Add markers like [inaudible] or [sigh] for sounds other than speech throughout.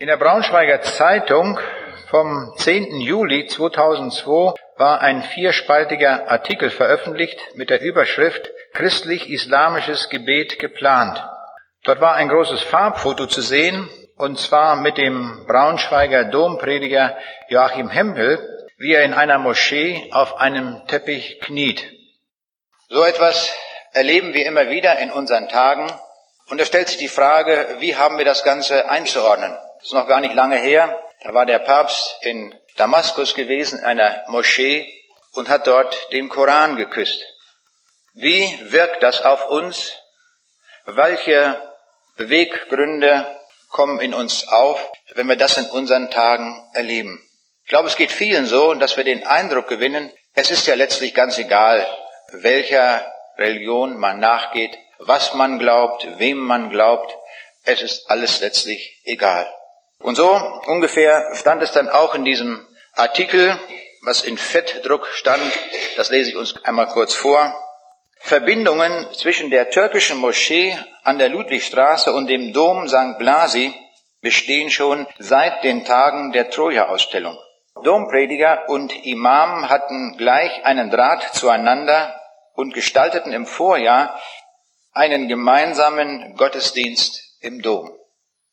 In der Braunschweiger Zeitung vom 10. Juli 2002 war ein vierspaltiger Artikel veröffentlicht mit der Überschrift Christlich-Islamisches Gebet geplant. Dort war ein großes Farbfoto zu sehen, und zwar mit dem Braunschweiger Domprediger Joachim Hempel, wie er in einer Moschee auf einem Teppich kniet. So etwas erleben wir immer wieder in unseren Tagen, und da stellt sich die Frage, wie haben wir das Ganze einzuordnen? Das ist noch gar nicht lange her. Da war der Papst in Damaskus gewesen, in einer Moschee, und hat dort den Koran geküsst. Wie wirkt das auf uns? Welche Beweggründe kommen in uns auf, wenn wir das in unseren Tagen erleben? Ich glaube, es geht vielen so, dass wir den Eindruck gewinnen, es ist ja letztlich ganz egal, welcher Religion man nachgeht, was man glaubt, wem man glaubt, es ist alles letztlich egal. Und so ungefähr stand es dann auch in diesem Artikel, was in Fettdruck stand, das lese ich uns einmal kurz vor. Verbindungen zwischen der türkischen Moschee an der Ludwigstraße und dem Dom St. Blasi bestehen schon seit den Tagen der Troja-Ausstellung. Domprediger und Imam hatten gleich einen Draht zueinander und gestalteten im Vorjahr einen gemeinsamen Gottesdienst im Dom.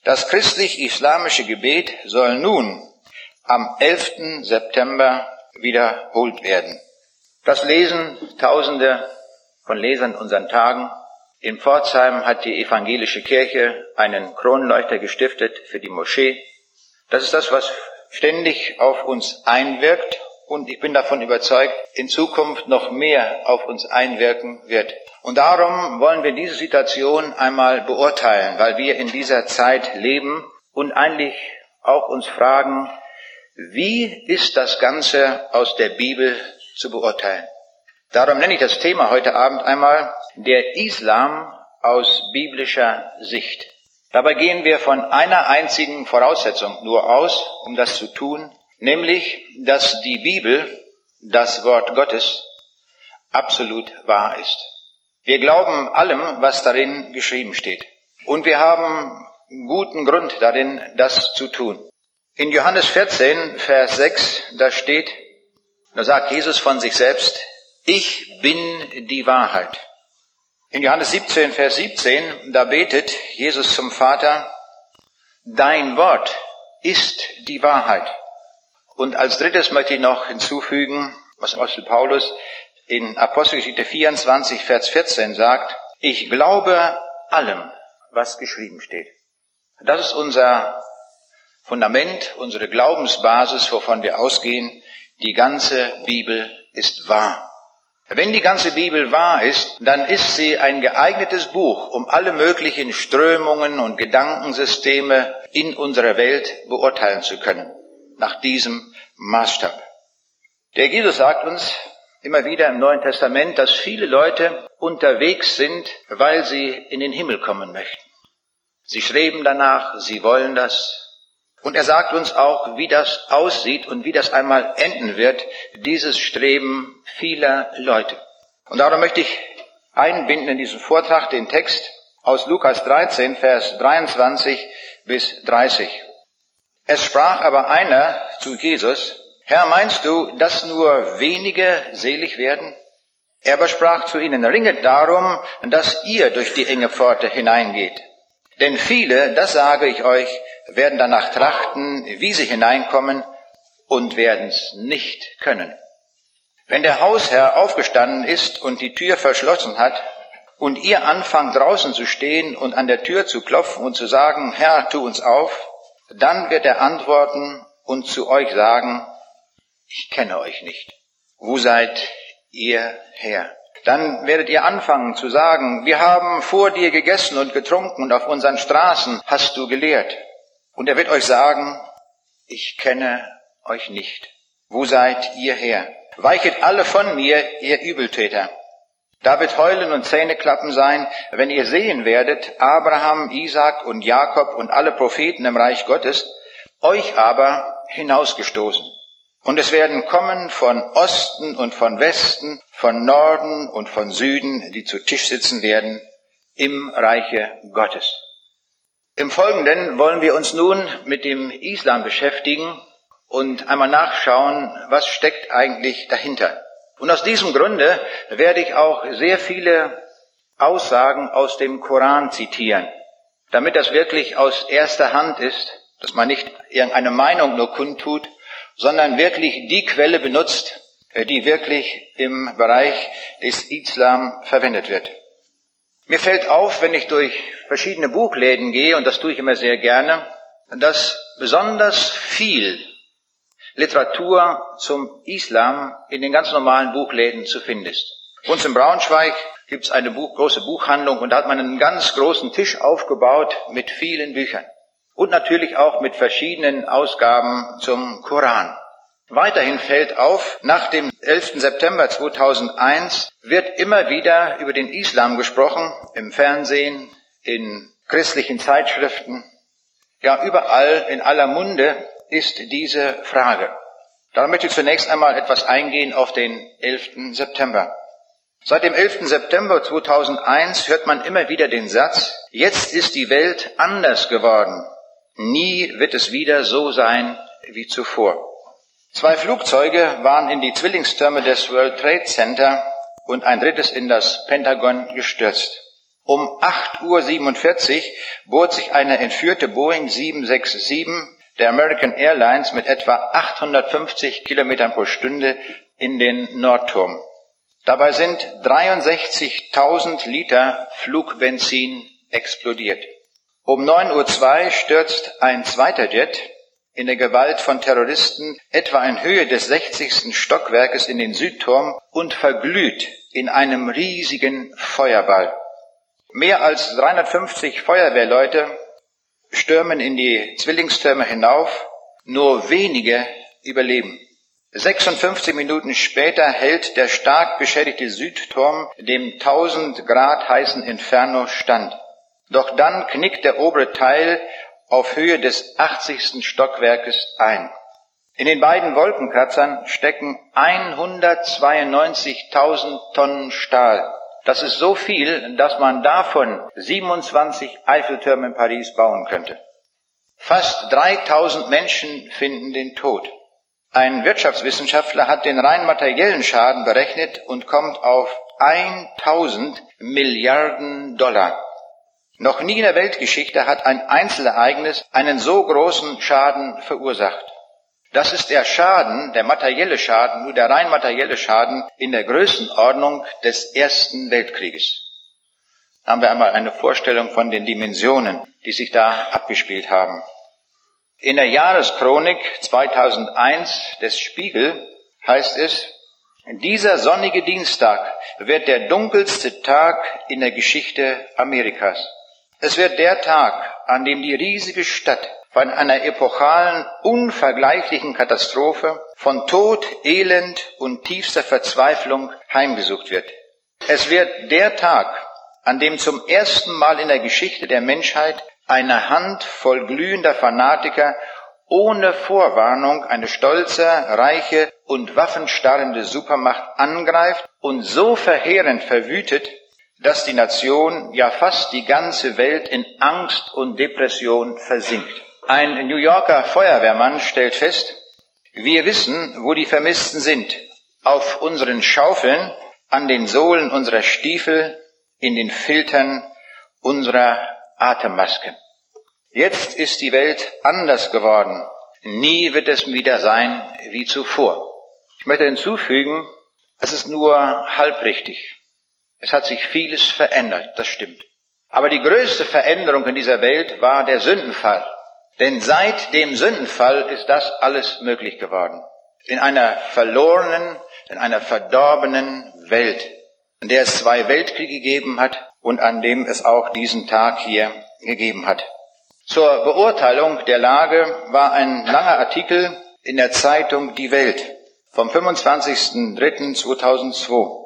Das christlich-islamische Gebet soll nun am 11. September wiederholt werden. Das lesen Tausende von Lesern unseren Tagen. In Pforzheim hat die evangelische Kirche einen Kronleuchter gestiftet für die Moschee. Das ist das, was ständig auf uns einwirkt und ich bin davon überzeugt, in Zukunft noch mehr auf uns einwirken wird. Und darum wollen wir diese Situation einmal beurteilen, weil wir in dieser Zeit leben und eigentlich auch uns fragen, wie ist das Ganze aus der Bibel zu beurteilen? Darum nenne ich das Thema heute Abend einmal der Islam aus biblischer Sicht. Dabei gehen wir von einer einzigen Voraussetzung nur aus, um das zu tun, nämlich, dass die Bibel, das Wort Gottes, absolut wahr ist. Wir glauben allem, was darin geschrieben steht. Und wir haben guten Grund darin, das zu tun. In Johannes 14, Vers 6, da steht, da sagt Jesus von sich selbst, ich bin die Wahrheit. In Johannes 17, Vers 17, da betet Jesus zum Vater, dein Wort ist die Wahrheit. Und als drittes möchte ich noch hinzufügen, was Apostel Paulus in Apostelgeschichte 24, Vers 14 sagt, ich glaube allem, was geschrieben steht. Das ist unser Fundament, unsere Glaubensbasis, wovon wir ausgehen. Die ganze Bibel ist wahr. Wenn die ganze Bibel wahr ist, dann ist sie ein geeignetes Buch, um alle möglichen Strömungen und Gedankensysteme in unserer Welt beurteilen zu können, nach diesem Maßstab. Der Jesus sagt uns, immer wieder im Neuen Testament, dass viele Leute unterwegs sind, weil sie in den Himmel kommen möchten. Sie streben danach, sie wollen das. Und er sagt uns auch, wie das aussieht und wie das einmal enden wird, dieses Streben vieler Leute. Und darum möchte ich einbinden in diesen Vortrag den Text aus Lukas 13, Vers 23 bis 30. Es sprach aber einer zu Jesus, Herr, meinst du, dass nur wenige selig werden? Er aber sprach zu ihnen, ringet darum, dass ihr durch die enge Pforte hineingeht. Denn viele, das sage ich euch, werden danach trachten, wie sie hineinkommen und werden's nicht können. Wenn der Hausherr aufgestanden ist und die Tür verschlossen hat, und ihr anfangt draußen zu stehen und an der Tür zu klopfen und zu sagen, Herr, tu uns auf, dann wird er antworten und zu euch sagen, ich kenne euch nicht. Wo seid ihr her? Dann werdet ihr anfangen zu sagen, wir haben vor dir gegessen und getrunken und auf unseren Straßen hast du gelehrt. Und er wird euch sagen, ich kenne euch nicht. Wo seid ihr her? Weichet alle von mir, ihr Übeltäter. Da wird Heulen und Zähneklappen sein, wenn ihr sehen werdet, Abraham, Isaac und Jakob und alle Propheten im Reich Gottes, euch aber hinausgestoßen. Und es werden kommen von Osten und von Westen, von Norden und von Süden, die zu Tisch sitzen werden im Reiche Gottes. Im Folgenden wollen wir uns nun mit dem Islam beschäftigen und einmal nachschauen, was steckt eigentlich dahinter. Und aus diesem Grunde werde ich auch sehr viele Aussagen aus dem Koran zitieren, damit das wirklich aus erster Hand ist, dass man nicht irgendeine Meinung nur kundtut, sondern wirklich die Quelle benutzt, die wirklich im Bereich des Islam verwendet wird. Mir fällt auf, wenn ich durch verschiedene Buchläden gehe, und das tue ich immer sehr gerne, dass besonders viel Literatur zum Islam in den ganz normalen Buchläden zu finden ist. Uns in Braunschweig gibt es eine Buch, große Buchhandlung und da hat man einen ganz großen Tisch aufgebaut mit vielen Büchern und natürlich auch mit verschiedenen Ausgaben zum Koran. Weiterhin fällt auf, nach dem 11. September 2001 wird immer wieder über den Islam gesprochen, im Fernsehen, in christlichen Zeitschriften. Ja, überall, in aller Munde ist diese Frage. Da möchte ich zunächst einmal etwas eingehen auf den 11. September. Seit dem 11. September 2001 hört man immer wieder den Satz, jetzt ist die Welt anders geworden. Nie wird es wieder so sein wie zuvor. Zwei Flugzeuge waren in die Zwillingstürme des World Trade Center und ein drittes in das Pentagon gestürzt. Um 8.47 Uhr bot sich eine entführte Boeing 767 der American Airlines mit etwa 850 Kilometern pro Stunde in den Nordturm. Dabei sind 63.000 Liter Flugbenzin explodiert. Um 9.02 Uhr stürzt ein zweiter Jet in der Gewalt von Terroristen etwa in Höhe des 60. Stockwerkes in den Südturm und verglüht in einem riesigen Feuerball. Mehr als 350 Feuerwehrleute stürmen in die Zwillingstürme hinauf, nur wenige überleben. 56 Minuten später hält der stark beschädigte Südturm dem 1000 Grad heißen Inferno stand. Doch dann knickt der obere Teil auf Höhe des 80. Stockwerkes ein. In den beiden Wolkenkratzern stecken 192.000 Tonnen Stahl. Das ist so viel, dass man davon 27 Eiffeltürme in Paris bauen könnte. Fast 3000 Menschen finden den Tod. Ein Wirtschaftswissenschaftler hat den rein materiellen Schaden berechnet und kommt auf 1000 Milliarden Dollar. Noch nie in der Weltgeschichte hat ein Einzelereignis einen so großen Schaden verursacht. Das ist der Schaden, der materielle Schaden, nur der rein materielle Schaden in der Größenordnung des Ersten Weltkrieges. Da haben wir einmal eine Vorstellung von den Dimensionen, die sich da abgespielt haben. In der Jahreschronik 2001 des Spiegel heißt es, dieser sonnige Dienstag wird der dunkelste Tag in der Geschichte Amerikas. Es wird der Tag, an dem die riesige Stadt von einer epochalen, unvergleichlichen Katastrophe, von Tod, Elend und tiefster Verzweiflung heimgesucht wird. Es wird der Tag, an dem zum ersten Mal in der Geschichte der Menschheit eine Hand voll glühender Fanatiker ohne Vorwarnung eine stolze, reiche und waffenstarrende Supermacht angreift und so verheerend verwütet, dass die Nation, ja fast die ganze Welt in Angst und Depression versinkt. Ein New Yorker Feuerwehrmann stellt fest, wir wissen, wo die Vermissten sind. Auf unseren Schaufeln, an den Sohlen unserer Stiefel, in den Filtern unserer Atemmasken. Jetzt ist die Welt anders geworden. Nie wird es wieder sein wie zuvor. Ich möchte hinzufügen, es ist nur halbrichtig. Es hat sich vieles verändert, das stimmt. Aber die größte Veränderung in dieser Welt war der Sündenfall. Denn seit dem Sündenfall ist das alles möglich geworden. In einer verlorenen, in einer verdorbenen Welt, in der es zwei Weltkriege gegeben hat und an dem es auch diesen Tag hier gegeben hat. Zur Beurteilung der Lage war ein langer Artikel in der Zeitung Die Welt vom 25.03.2002.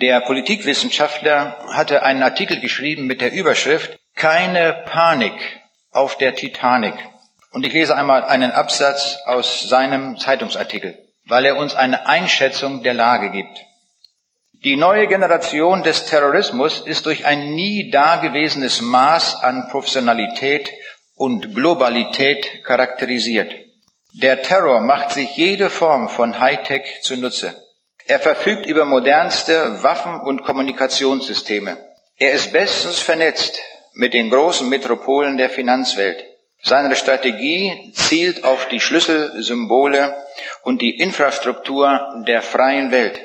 Der Politikwissenschaftler hatte einen Artikel geschrieben mit der Überschrift Keine Panik auf der Titanic. Und ich lese einmal einen Absatz aus seinem Zeitungsartikel, weil er uns eine Einschätzung der Lage gibt. Die neue Generation des Terrorismus ist durch ein nie dagewesenes Maß an Professionalität und Globalität charakterisiert. Der Terror macht sich jede Form von Hightech zunutze. Er verfügt über modernste Waffen- und Kommunikationssysteme. Er ist bestens vernetzt mit den großen Metropolen der Finanzwelt. Seine Strategie zielt auf die Schlüsselsymbole und die Infrastruktur der freien Welt.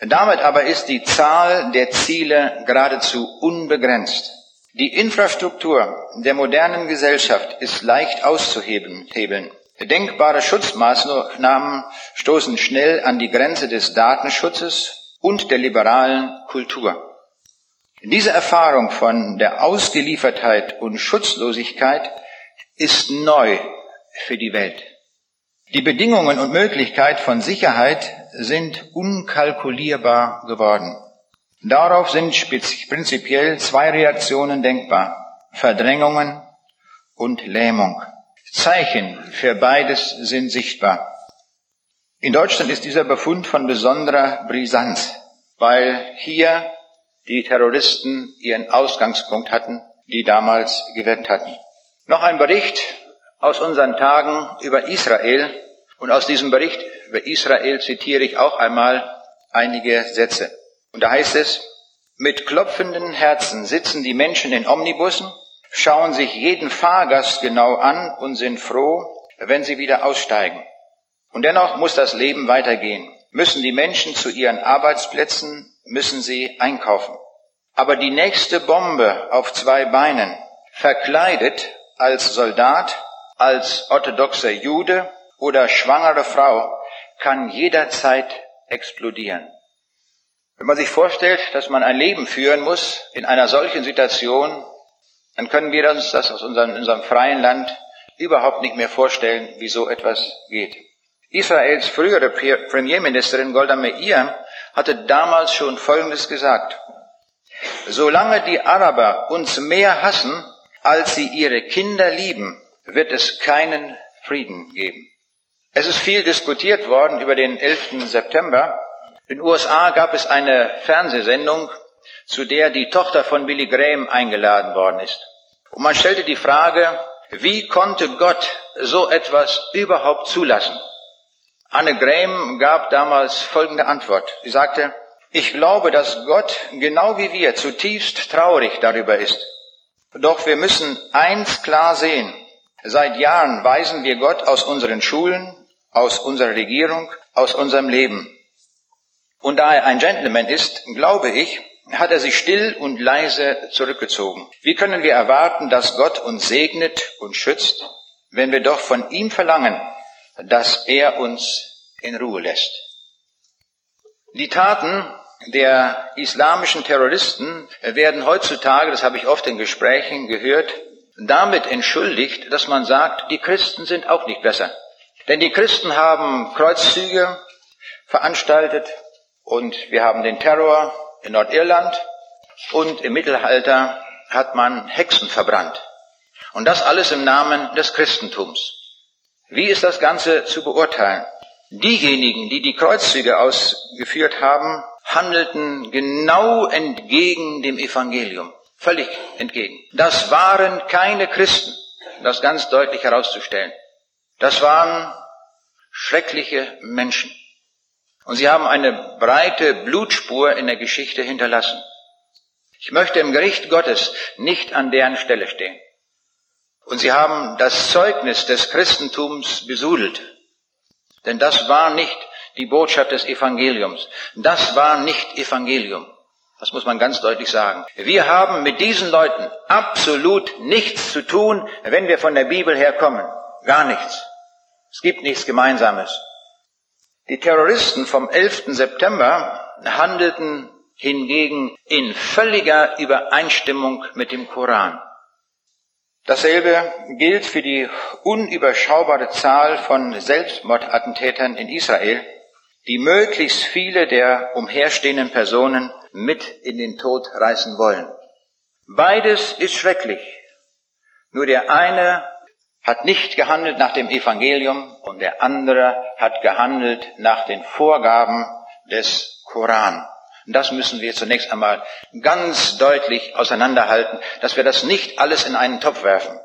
Damit aber ist die Zahl der Ziele geradezu unbegrenzt. Die Infrastruktur der modernen Gesellschaft ist leicht auszuhebeln. Denkbare Schutzmaßnahmen stoßen schnell an die Grenze des Datenschutzes und der liberalen Kultur. Diese Erfahrung von der Ausgeliefertheit und Schutzlosigkeit ist neu für die Welt. Die Bedingungen und Möglichkeit von Sicherheit sind unkalkulierbar geworden. Darauf sind prinzipiell zwei Reaktionen denkbar. Verdrängungen und Lähmung. Zeichen für beides sind sichtbar. In Deutschland ist dieser Befund von besonderer Brisanz, weil hier die Terroristen ihren Ausgangspunkt hatten, die damals gewirkt hatten. Noch ein Bericht aus unseren Tagen über Israel und aus diesem Bericht über Israel zitiere ich auch einmal einige Sätze. Und da heißt es, mit klopfenden Herzen sitzen die Menschen in Omnibussen schauen sich jeden Fahrgast genau an und sind froh, wenn sie wieder aussteigen. Und dennoch muss das Leben weitergehen. Müssen die Menschen zu ihren Arbeitsplätzen, müssen sie einkaufen. Aber die nächste Bombe auf zwei Beinen, verkleidet als Soldat, als orthodoxer Jude oder schwangere Frau, kann jederzeit explodieren. Wenn man sich vorstellt, dass man ein Leben führen muss in einer solchen Situation, dann können wir uns das aus unserem, unserem freien Land überhaupt nicht mehr vorstellen, wie so etwas geht. Israels frühere Premierministerin Golda Meir hatte damals schon Folgendes gesagt. Solange die Araber uns mehr hassen, als sie ihre Kinder lieben, wird es keinen Frieden geben. Es ist viel diskutiert worden über den 11. September. In den USA gab es eine Fernsehsendung, zu der die Tochter von Billy Graham eingeladen worden ist. Und man stellte die Frage, wie konnte Gott so etwas überhaupt zulassen? Anne Graham gab damals folgende Antwort. Sie sagte, ich glaube, dass Gott genau wie wir zutiefst traurig darüber ist. Doch wir müssen eins klar sehen. Seit Jahren weisen wir Gott aus unseren Schulen, aus unserer Regierung, aus unserem Leben. Und da er ein Gentleman ist, glaube ich, hat er sich still und leise zurückgezogen. Wie können wir erwarten, dass Gott uns segnet und schützt, wenn wir doch von ihm verlangen, dass er uns in Ruhe lässt? Die Taten der islamischen Terroristen werden heutzutage, das habe ich oft in Gesprächen gehört, damit entschuldigt, dass man sagt, die Christen sind auch nicht besser. Denn die Christen haben Kreuzzüge veranstaltet und wir haben den Terror in Nordirland und im Mittelalter hat man Hexen verbrannt. Und das alles im Namen des Christentums. Wie ist das Ganze zu beurteilen? Diejenigen, die die Kreuzzüge ausgeführt haben, handelten genau entgegen dem Evangelium. Völlig entgegen. Das waren keine Christen, das ganz deutlich herauszustellen. Das waren schreckliche Menschen. Und sie haben eine breite Blutspur in der Geschichte hinterlassen. Ich möchte im Gericht Gottes nicht an deren Stelle stehen. Und sie haben das Zeugnis des Christentums besudelt. Denn das war nicht die Botschaft des Evangeliums. Das war nicht Evangelium. Das muss man ganz deutlich sagen. Wir haben mit diesen Leuten absolut nichts zu tun, wenn wir von der Bibel herkommen. Gar nichts. Es gibt nichts Gemeinsames. Die Terroristen vom 11. September handelten hingegen in völliger Übereinstimmung mit dem Koran. Dasselbe gilt für die unüberschaubare Zahl von Selbstmordattentätern in Israel, die möglichst viele der umherstehenden Personen mit in den Tod reißen wollen. Beides ist schrecklich. Nur der eine hat nicht gehandelt nach dem Evangelium und der andere hat gehandelt nach den Vorgaben des Koran. Das müssen wir zunächst einmal ganz deutlich auseinanderhalten, dass wir das nicht alles in einen Topf werfen.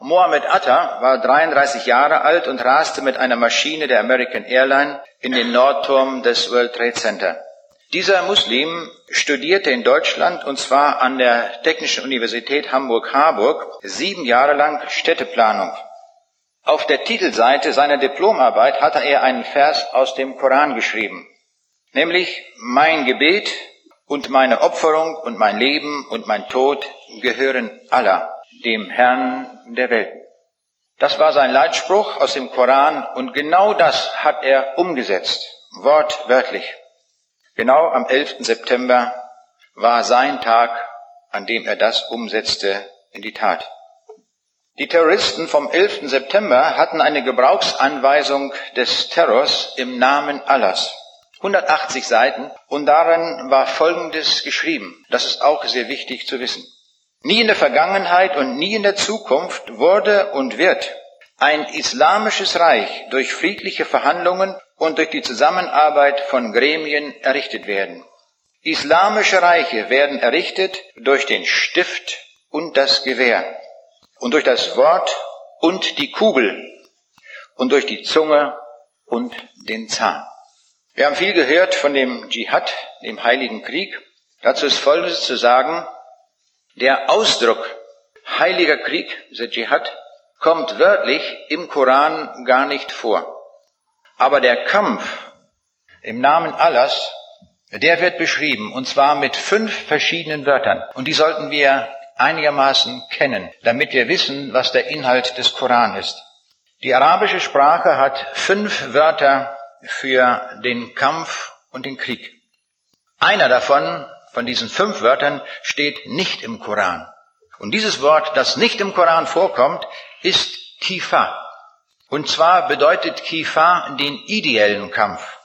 Mohammed Atta war 33 Jahre alt und raste mit einer Maschine der American Airline in den Nordturm des World Trade Center. Dieser Muslim studierte in Deutschland und zwar an der Technischen Universität Hamburg-Harburg sieben Jahre lang Städteplanung. Auf der Titelseite seiner Diplomarbeit hatte er einen Vers aus dem Koran geschrieben, nämlich Mein Gebet und meine Opferung und mein Leben und mein Tod gehören Allah, dem Herrn der Welt. Das war sein Leitspruch aus dem Koran und genau das hat er umgesetzt, wortwörtlich. Genau am 11. September war sein Tag, an dem er das umsetzte in die Tat. Die Terroristen vom 11. September hatten eine Gebrauchsanweisung des Terrors im Namen Allahs. 180 Seiten und darin war Folgendes geschrieben. Das ist auch sehr wichtig zu wissen. Nie in der Vergangenheit und nie in der Zukunft wurde und wird ein islamisches Reich durch friedliche Verhandlungen und durch die Zusammenarbeit von Gremien errichtet werden. Islamische Reiche werden errichtet durch den Stift und das Gewehr und durch das Wort und die Kugel und durch die Zunge und den Zahn. Wir haben viel gehört von dem Dschihad, dem heiligen Krieg. Dazu ist Folgendes zu sagen. Der Ausdruck heiliger Krieg, der Dschihad, kommt wörtlich im Koran gar nicht vor. Aber der Kampf im Namen Allahs, der wird beschrieben, und zwar mit fünf verschiedenen Wörtern. Und die sollten wir einigermaßen kennen, damit wir wissen, was der Inhalt des Koran ist. Die arabische Sprache hat fünf Wörter für den Kampf und den Krieg. Einer davon, von diesen fünf Wörtern, steht nicht im Koran. Und dieses Wort, das nicht im Koran vorkommt, ist Kifa. Und zwar bedeutet Kifa den ideellen Kampf,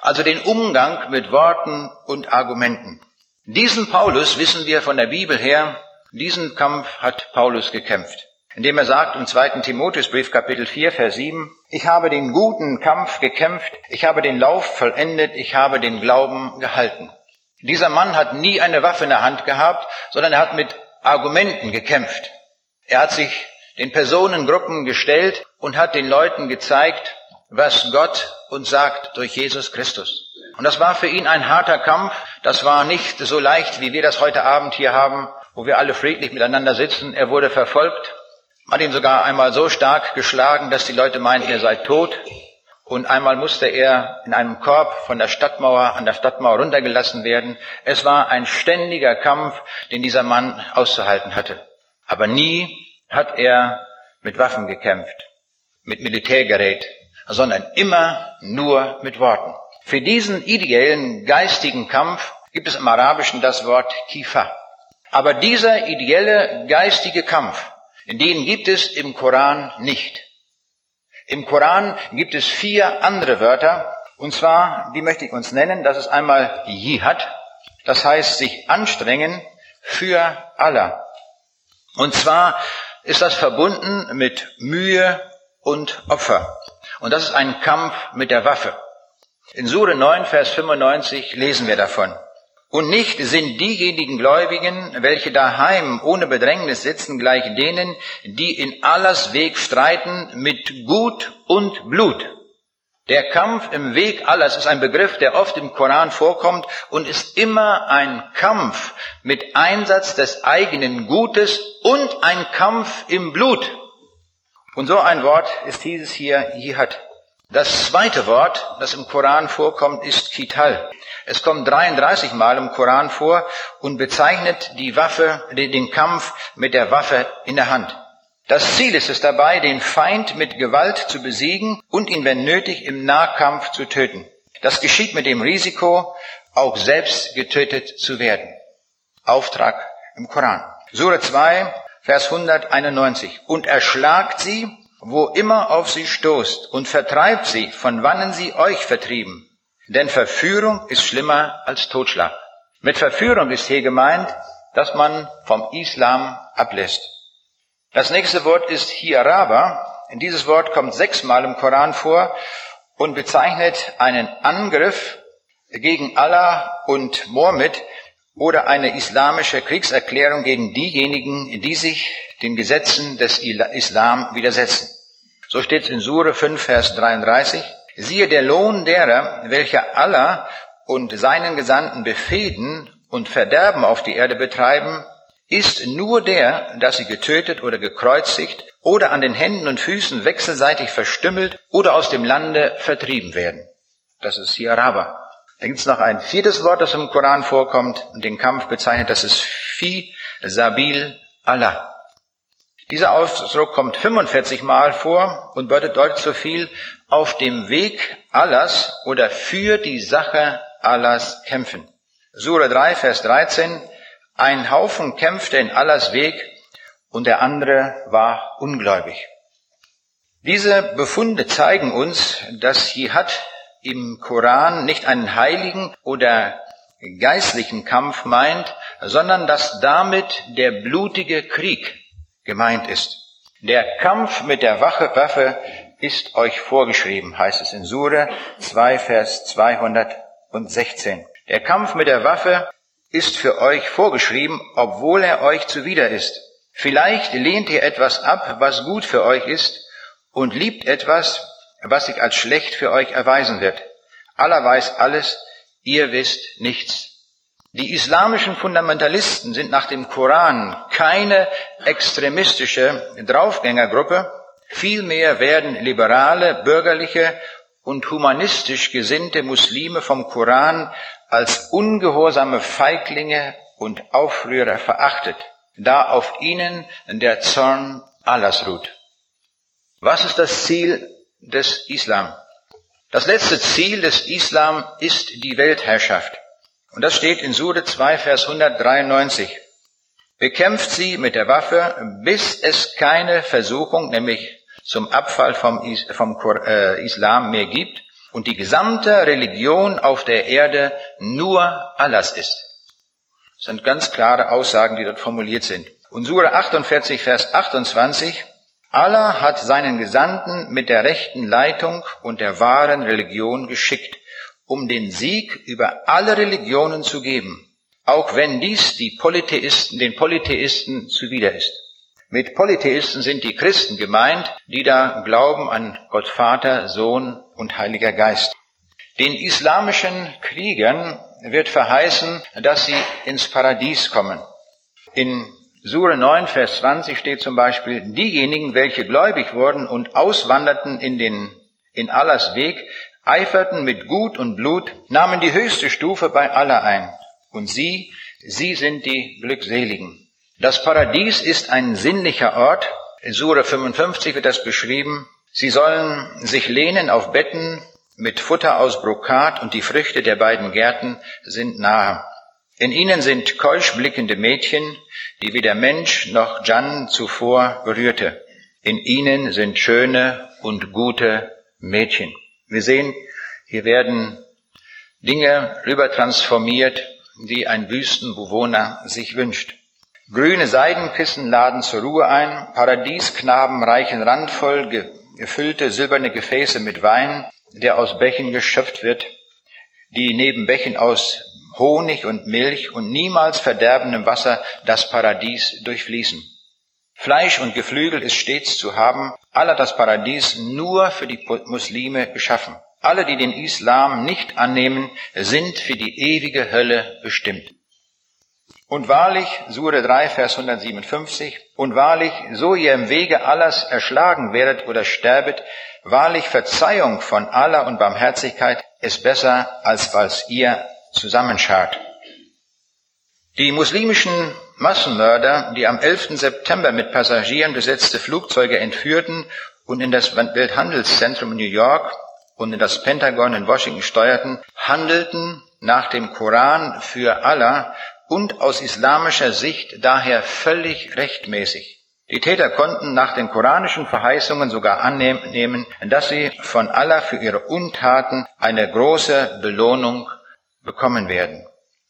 also den Umgang mit Worten und Argumenten. Diesen Paulus wissen wir von der Bibel her, diesen Kampf hat Paulus gekämpft, indem er sagt im zweiten Timotheusbrief Kapitel 4, Vers 7, ich habe den guten Kampf gekämpft, ich habe den Lauf vollendet, ich habe den Glauben gehalten. Dieser Mann hat nie eine Waffe in der Hand gehabt, sondern er hat mit Argumenten gekämpft. Er hat sich den Personengruppen gestellt und hat den Leuten gezeigt, was Gott uns sagt durch Jesus Christus. Und das war für ihn ein harter Kampf. Das war nicht so leicht, wie wir das heute Abend hier haben, wo wir alle friedlich miteinander sitzen. Er wurde verfolgt, hat ihn sogar einmal so stark geschlagen, dass die Leute meinten, er sei tot. Und einmal musste er in einem Korb von der Stadtmauer an der Stadtmauer runtergelassen werden. Es war ein ständiger Kampf, den dieser Mann auszuhalten hatte. Aber nie hat er mit Waffen gekämpft, mit Militärgerät, sondern immer nur mit Worten. Für diesen ideellen geistigen Kampf gibt es im Arabischen das Wort Kifa. Aber dieser ideelle geistige Kampf, den gibt es im Koran nicht. Im Koran gibt es vier andere Wörter, und zwar, die möchte ich uns nennen, das ist einmal Jihad, das heißt sich anstrengen für Allah. Und zwar ist das verbunden mit Mühe und Opfer. Und das ist ein Kampf mit der Waffe. In Sure 9, Vers 95 lesen wir davon. Und nicht sind diejenigen Gläubigen, welche daheim ohne Bedrängnis sitzen, gleich denen, die in Allahs Weg streiten mit Gut und Blut. Der Kampf im Weg Allahs ist ein Begriff, der oft im Koran vorkommt und ist immer ein Kampf mit Einsatz des eigenen Gutes und ein Kampf im Blut. Und so ein Wort ist dieses hier Jihad. Das zweite Wort, das im Koran vorkommt, ist Kital. Es kommt 33 Mal im Koran vor und bezeichnet die Waffe, den Kampf mit der Waffe in der Hand. Das Ziel ist es dabei, den Feind mit Gewalt zu besiegen und ihn, wenn nötig, im Nahkampf zu töten. Das geschieht mit dem Risiko, auch selbst getötet zu werden. Auftrag im Koran. Sure 2, Vers 191. Und erschlagt sie wo immer auf sie stoßt und vertreibt sie, von wannen sie euch vertrieben. Denn Verführung ist schlimmer als Totschlag. Mit Verführung ist hier gemeint, dass man vom Islam ablässt. Das nächste Wort ist Hiaraba. Dieses Wort kommt sechsmal im Koran vor und bezeichnet einen Angriff gegen Allah und Mohammed oder eine islamische Kriegserklärung gegen diejenigen, die sich den Gesetzen des Islam widersetzen. So steht es in Sure 5, Vers 33. Siehe der Lohn derer, welche Allah und seinen Gesandten befehden und Verderben auf die Erde betreiben, ist nur der, dass sie getötet oder gekreuzigt oder an den Händen und Füßen wechselseitig verstümmelt oder aus dem Lande vertrieben werden. Das ist hier Araber. Da gibt es noch ein viertes Wort, das im Koran vorkommt und den Kampf bezeichnet, das ist Fi Sabil Allah. Dieser Ausdruck kommt 45 Mal vor und bedeutet so viel auf dem Weg Allahs oder für die Sache Allahs kämpfen. Sura 3, Vers 13. Ein Haufen kämpfte in Allahs Weg und der andere war ungläubig. Diese Befunde zeigen uns, dass Jihad im Koran nicht einen heiligen oder geistlichen Kampf meint, sondern dass damit der blutige Krieg gemeint ist. Der Kampf mit der Waffe ist euch vorgeschrieben, heißt es in Sure 2, Vers 216. Der Kampf mit der Waffe ist für euch vorgeschrieben, obwohl er euch zuwider ist. Vielleicht lehnt ihr etwas ab, was gut für euch ist, und liebt etwas, was sich als schlecht für euch erweisen wird. Allah weiß alles, ihr wisst nichts. Die islamischen Fundamentalisten sind nach dem Koran keine extremistische Draufgängergruppe, vielmehr werden liberale, bürgerliche und humanistisch gesinnte Muslime vom Koran als ungehorsame Feiglinge und Aufrührer verachtet, da auf ihnen der Zorn Allahs ruht. Was ist das Ziel des Islam? Das letzte Ziel des Islam ist die Weltherrschaft. Und das steht in Sure 2, Vers 193. Bekämpft sie mit der Waffe, bis es keine Versuchung, nämlich zum Abfall vom, vom äh, Islam mehr gibt und die gesamte Religion auf der Erde nur Allahs ist. Das sind ganz klare Aussagen, die dort formuliert sind. Und Sura 48, Vers 28, Allah hat seinen Gesandten mit der rechten Leitung und der wahren Religion geschickt, um den Sieg über alle Religionen zu geben, auch wenn dies die Polytheisten, den Polytheisten zuwider ist. Mit Polytheisten sind die Christen gemeint, die da glauben an Gott Vater, Sohn und Heiliger Geist. Den islamischen Kriegern wird verheißen, dass sie ins Paradies kommen. In Sure 9, Vers 20 steht zum Beispiel, diejenigen, welche gläubig wurden und auswanderten in den, in Allahs Weg, eiferten mit Gut und Blut, nahmen die höchste Stufe bei Allah ein. Und sie, sie sind die Glückseligen. Das Paradies ist ein sinnlicher Ort. In Sura 55 wird das beschrieben. Sie sollen sich lehnen auf Betten mit Futter aus Brokat und die Früchte der beiden Gärten sind nahe. In ihnen sind keusch blickende Mädchen, die weder Mensch noch Jan zuvor berührte. In ihnen sind schöne und gute Mädchen. Wir sehen, hier werden Dinge rübertransformiert, die ein Wüstenbewohner sich wünscht. Grüne Seidenkissen laden zur Ruhe ein, Paradiesknaben reichen randvoll gefüllte silberne Gefäße mit Wein, der aus Bächen geschöpft wird, die neben Bächen aus Honig und Milch und niemals verderbendem Wasser das Paradies durchfließen. Fleisch und Geflügel ist stets zu haben, aller das Paradies nur für die Muslime geschaffen. Alle, die den Islam nicht annehmen, sind für die ewige Hölle bestimmt. Und wahrlich, Sure 3, Vers 157, und wahrlich, so ihr im Wege Allahs erschlagen werdet oder sterbet, wahrlich Verzeihung von Allah und Barmherzigkeit ist besser, als was ihr zusammenschart. Die muslimischen Massenmörder, die am 11. September mit Passagieren besetzte Flugzeuge entführten und in das Welthandelszentrum New York und in das Pentagon in Washington steuerten, handelten nach dem Koran für Allah und aus islamischer Sicht daher völlig rechtmäßig. Die Täter konnten nach den koranischen Verheißungen sogar annehmen, dass sie von Allah für ihre Untaten eine große Belohnung bekommen werden.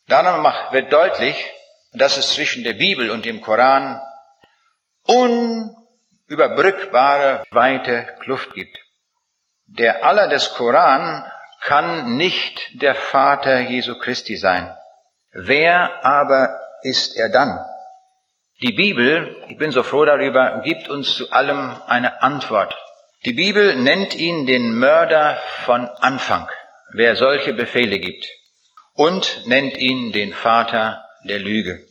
Daran wird deutlich, dass es zwischen der Bibel und dem Koran unüberbrückbare weite Kluft gibt. Der Allah des Koran kann nicht der Vater Jesu Christi sein. Wer aber ist er dann? Die Bibel, ich bin so froh darüber, gibt uns zu allem eine Antwort. Die Bibel nennt ihn den Mörder von Anfang, wer solche Befehle gibt, und nennt ihn den Vater der Lüge.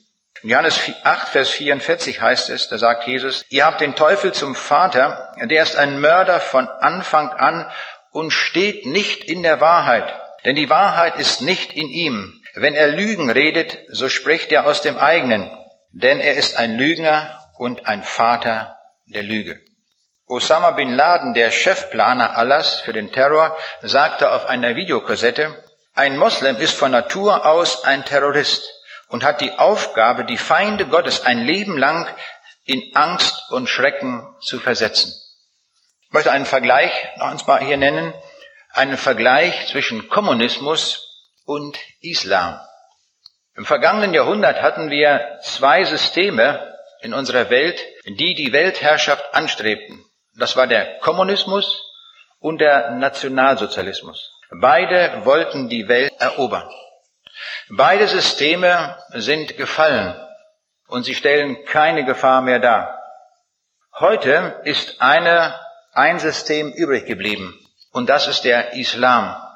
In Johannes 8, Vers 44 heißt es, da sagt Jesus, ihr habt den Teufel zum Vater, der ist ein Mörder von Anfang an und steht nicht in der Wahrheit, denn die Wahrheit ist nicht in ihm. Wenn er Lügen redet, so spricht er aus dem eigenen, denn er ist ein Lügner und ein Vater der Lüge. Osama bin Laden, der Chefplaner Allahs für den Terror, sagte auf einer Videokassette, ein Moslem ist von Natur aus ein Terrorist und hat die Aufgabe, die Feinde Gottes ein Leben lang in Angst und Schrecken zu versetzen. Ich möchte einen Vergleich noch uns mal hier nennen, einen Vergleich zwischen Kommunismus und Islam. Im vergangenen Jahrhundert hatten wir zwei Systeme in unserer Welt, die die Weltherrschaft anstrebten. Das war der Kommunismus und der Nationalsozialismus. Beide wollten die Welt erobern. Beide Systeme sind gefallen und sie stellen keine Gefahr mehr dar. Heute ist eine, ein System übrig geblieben und das ist der Islam.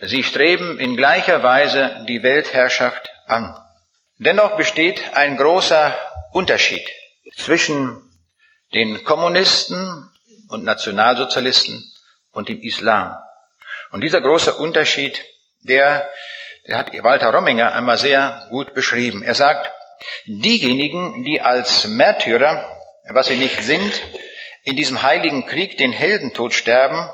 Sie streben in gleicher Weise die Weltherrschaft an. Dennoch besteht ein großer Unterschied zwischen den Kommunisten und Nationalsozialisten und dem Islam. Und dieser große Unterschied, der, der hat Walter Romminger einmal sehr gut beschrieben. Er sagt, diejenigen, die als Märtyrer, was sie nicht sind, in diesem heiligen Krieg den Heldentod sterben,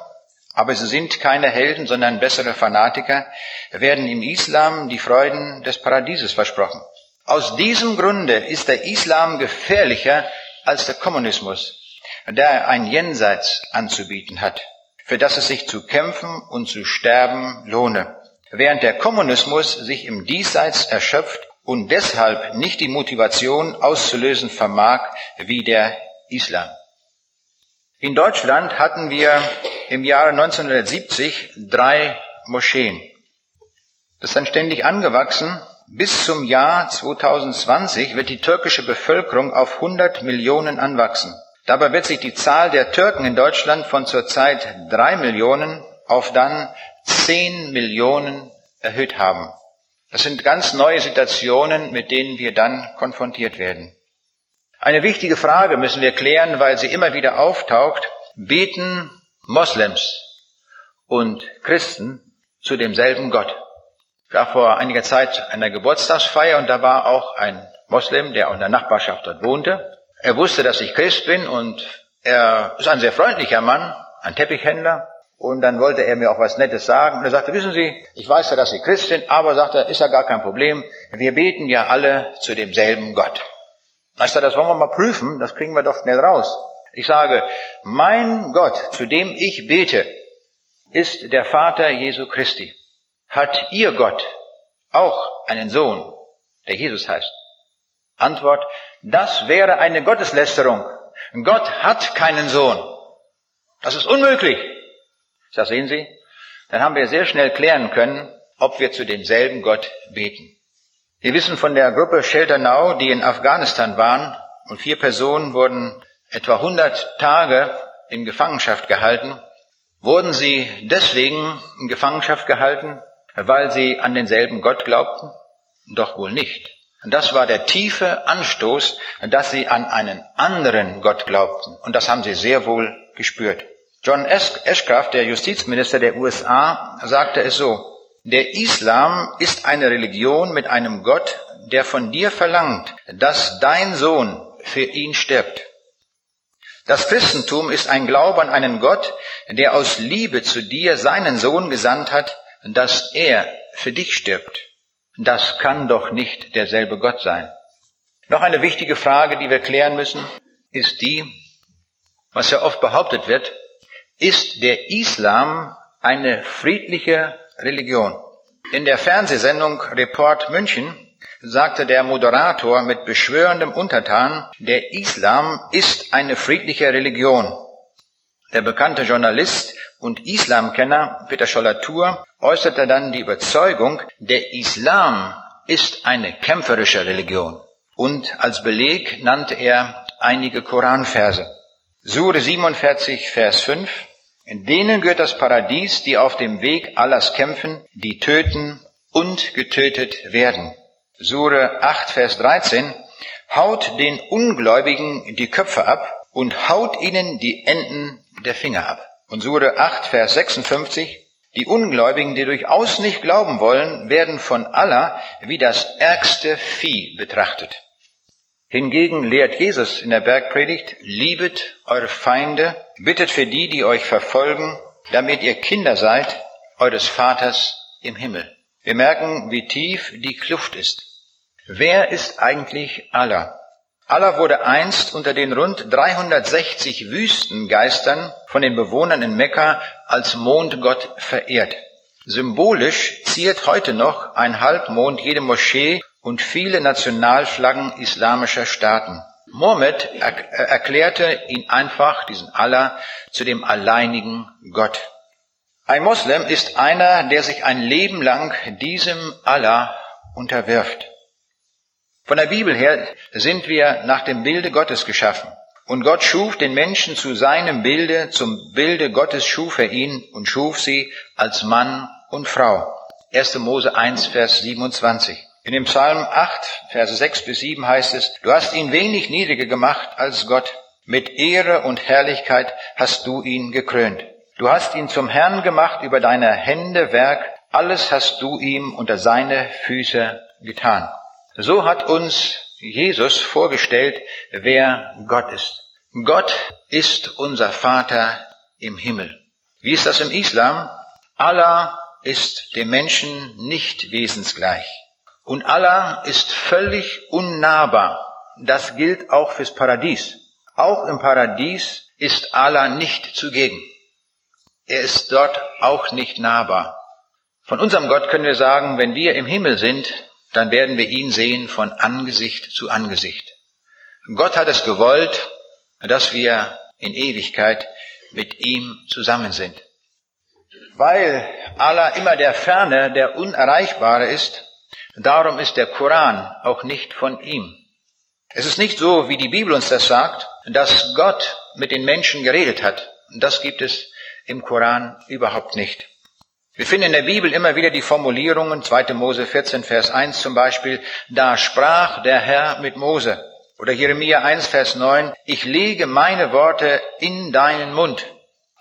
aber sie sind keine Helden, sondern bessere Fanatiker, werden im Islam die Freuden des Paradieses versprochen. Aus diesem Grunde ist der Islam gefährlicher als der Kommunismus da er ein Jenseits anzubieten hat, für das es sich zu kämpfen und zu sterben lohne, während der Kommunismus sich im Diesseits erschöpft und deshalb nicht die Motivation auszulösen vermag wie der Islam. In Deutschland hatten wir im Jahre 1970 drei Moscheen. Das ist dann ständig angewachsen. Bis zum Jahr 2020 wird die türkische Bevölkerung auf 100 Millionen anwachsen. Dabei wird sich die Zahl der Türken in Deutschland von zurzeit drei Millionen auf dann zehn Millionen erhöht haben. Das sind ganz neue Situationen, mit denen wir dann konfrontiert werden. Eine wichtige Frage müssen wir klären, weil sie immer wieder auftaucht. Beten Moslems und Christen zu demselben Gott? Ich war vor einiger Zeit einer Geburtstagsfeier und da war auch ein Moslem, der in der Nachbarschaft dort wohnte. Er wusste, dass ich Christ bin und er ist ein sehr freundlicher Mann, ein Teppichhändler. Und dann wollte er mir auch was Nettes sagen. Und er sagte, wissen Sie, ich weiß ja, dass Sie Christ sind, aber sagte er, ist ja gar kein Problem. Wir beten ja alle zu demselben Gott. Ich sagte, das wollen wir mal prüfen, das kriegen wir doch schnell raus. Ich sage, mein Gott, zu dem ich bete, ist der Vater Jesu Christi. Hat Ihr Gott auch einen Sohn, der Jesus heißt? Antwort, das wäre eine Gotteslästerung. Gott hat keinen Sohn. Das ist unmöglich. Das sehen Sie? Dann haben wir sehr schnell klären können, ob wir zu demselben Gott beten. Wir wissen von der Gruppe Shelter Now, die in Afghanistan waren, und vier Personen wurden etwa 100 Tage in Gefangenschaft gehalten. Wurden sie deswegen in Gefangenschaft gehalten, weil sie an denselben Gott glaubten? Doch wohl nicht. Das war der tiefe Anstoß, dass sie an einen anderen Gott glaubten. Und das haben sie sehr wohl gespürt. John Ashcroft, der Justizminister der USA, sagte es so, der Islam ist eine Religion mit einem Gott, der von dir verlangt, dass dein Sohn für ihn stirbt. Das Christentum ist ein Glaube an einen Gott, der aus Liebe zu dir seinen Sohn gesandt hat, dass er für dich stirbt. Das kann doch nicht derselbe Gott sein. Noch eine wichtige Frage, die wir klären müssen, ist die, was ja oft behauptet wird, ist der Islam eine friedliche Religion? In der Fernsehsendung Report München sagte der Moderator mit beschwörendem Untertan, der Islam ist eine friedliche Religion. Der bekannte Journalist und Islamkenner Peter Schollatur äußerte dann die Überzeugung, der Islam ist eine kämpferische Religion. Und als Beleg nannte er einige Koranverse. Sure 47, Vers 5. In denen gehört das Paradies, die auf dem Weg Allahs kämpfen, die töten und getötet werden. Sure 8, Vers 13. Haut den Ungläubigen die Köpfe ab und haut ihnen die Enden der Finger ab. Und Sure 8, Vers 56. Die Ungläubigen, die durchaus nicht glauben wollen, werden von Allah wie das ärgste Vieh betrachtet. Hingegen lehrt Jesus in der Bergpredigt, liebet eure Feinde, bittet für die, die euch verfolgen, damit ihr Kinder seid eures Vaters im Himmel. Wir merken, wie tief die Kluft ist. Wer ist eigentlich Allah? Allah wurde einst unter den rund 360 Wüstengeistern von den Bewohnern in Mekka als Mondgott verehrt. Symbolisch ziert heute noch ein Halbmond jede Moschee und viele Nationalflaggen islamischer Staaten. Mohammed erklärte ihn einfach, diesen Allah, zu dem alleinigen Gott. Ein Moslem ist einer, der sich ein Leben lang diesem Allah unterwirft. Von der Bibel her sind wir nach dem Bilde Gottes geschaffen. Und Gott schuf den Menschen zu seinem Bilde, zum Bilde Gottes schuf er ihn und schuf sie als Mann und Frau. 1. Mose 1, Vers 27. In dem Psalm 8, Verse 6 bis 7 heißt es, Du hast ihn wenig niedriger gemacht als Gott. Mit Ehre und Herrlichkeit hast du ihn gekrönt. Du hast ihn zum Herrn gemacht über deine Hände Werk. Alles hast du ihm unter seine Füße getan. So hat uns Jesus vorgestellt, wer Gott ist. Gott ist unser Vater im Himmel. Wie ist das im Islam? Allah ist dem Menschen nicht wesensgleich. Und Allah ist völlig unnahbar. Das gilt auch fürs Paradies. Auch im Paradies ist Allah nicht zugegen. Er ist dort auch nicht nahbar. Von unserem Gott können wir sagen, wenn wir im Himmel sind, dann werden wir ihn sehen von Angesicht zu Angesicht. Gott hat es gewollt, dass wir in Ewigkeit mit ihm zusammen sind. Weil Allah immer der Ferne, der Unerreichbare ist, darum ist der Koran auch nicht von ihm. Es ist nicht so, wie die Bibel uns das sagt, dass Gott mit den Menschen geredet hat. Das gibt es im Koran überhaupt nicht. Wir finden in der Bibel immer wieder die Formulierungen, 2. Mose 14, Vers 1 zum Beispiel, da sprach der Herr mit Mose. Oder Jeremia 1, Vers 9, ich lege meine Worte in deinen Mund.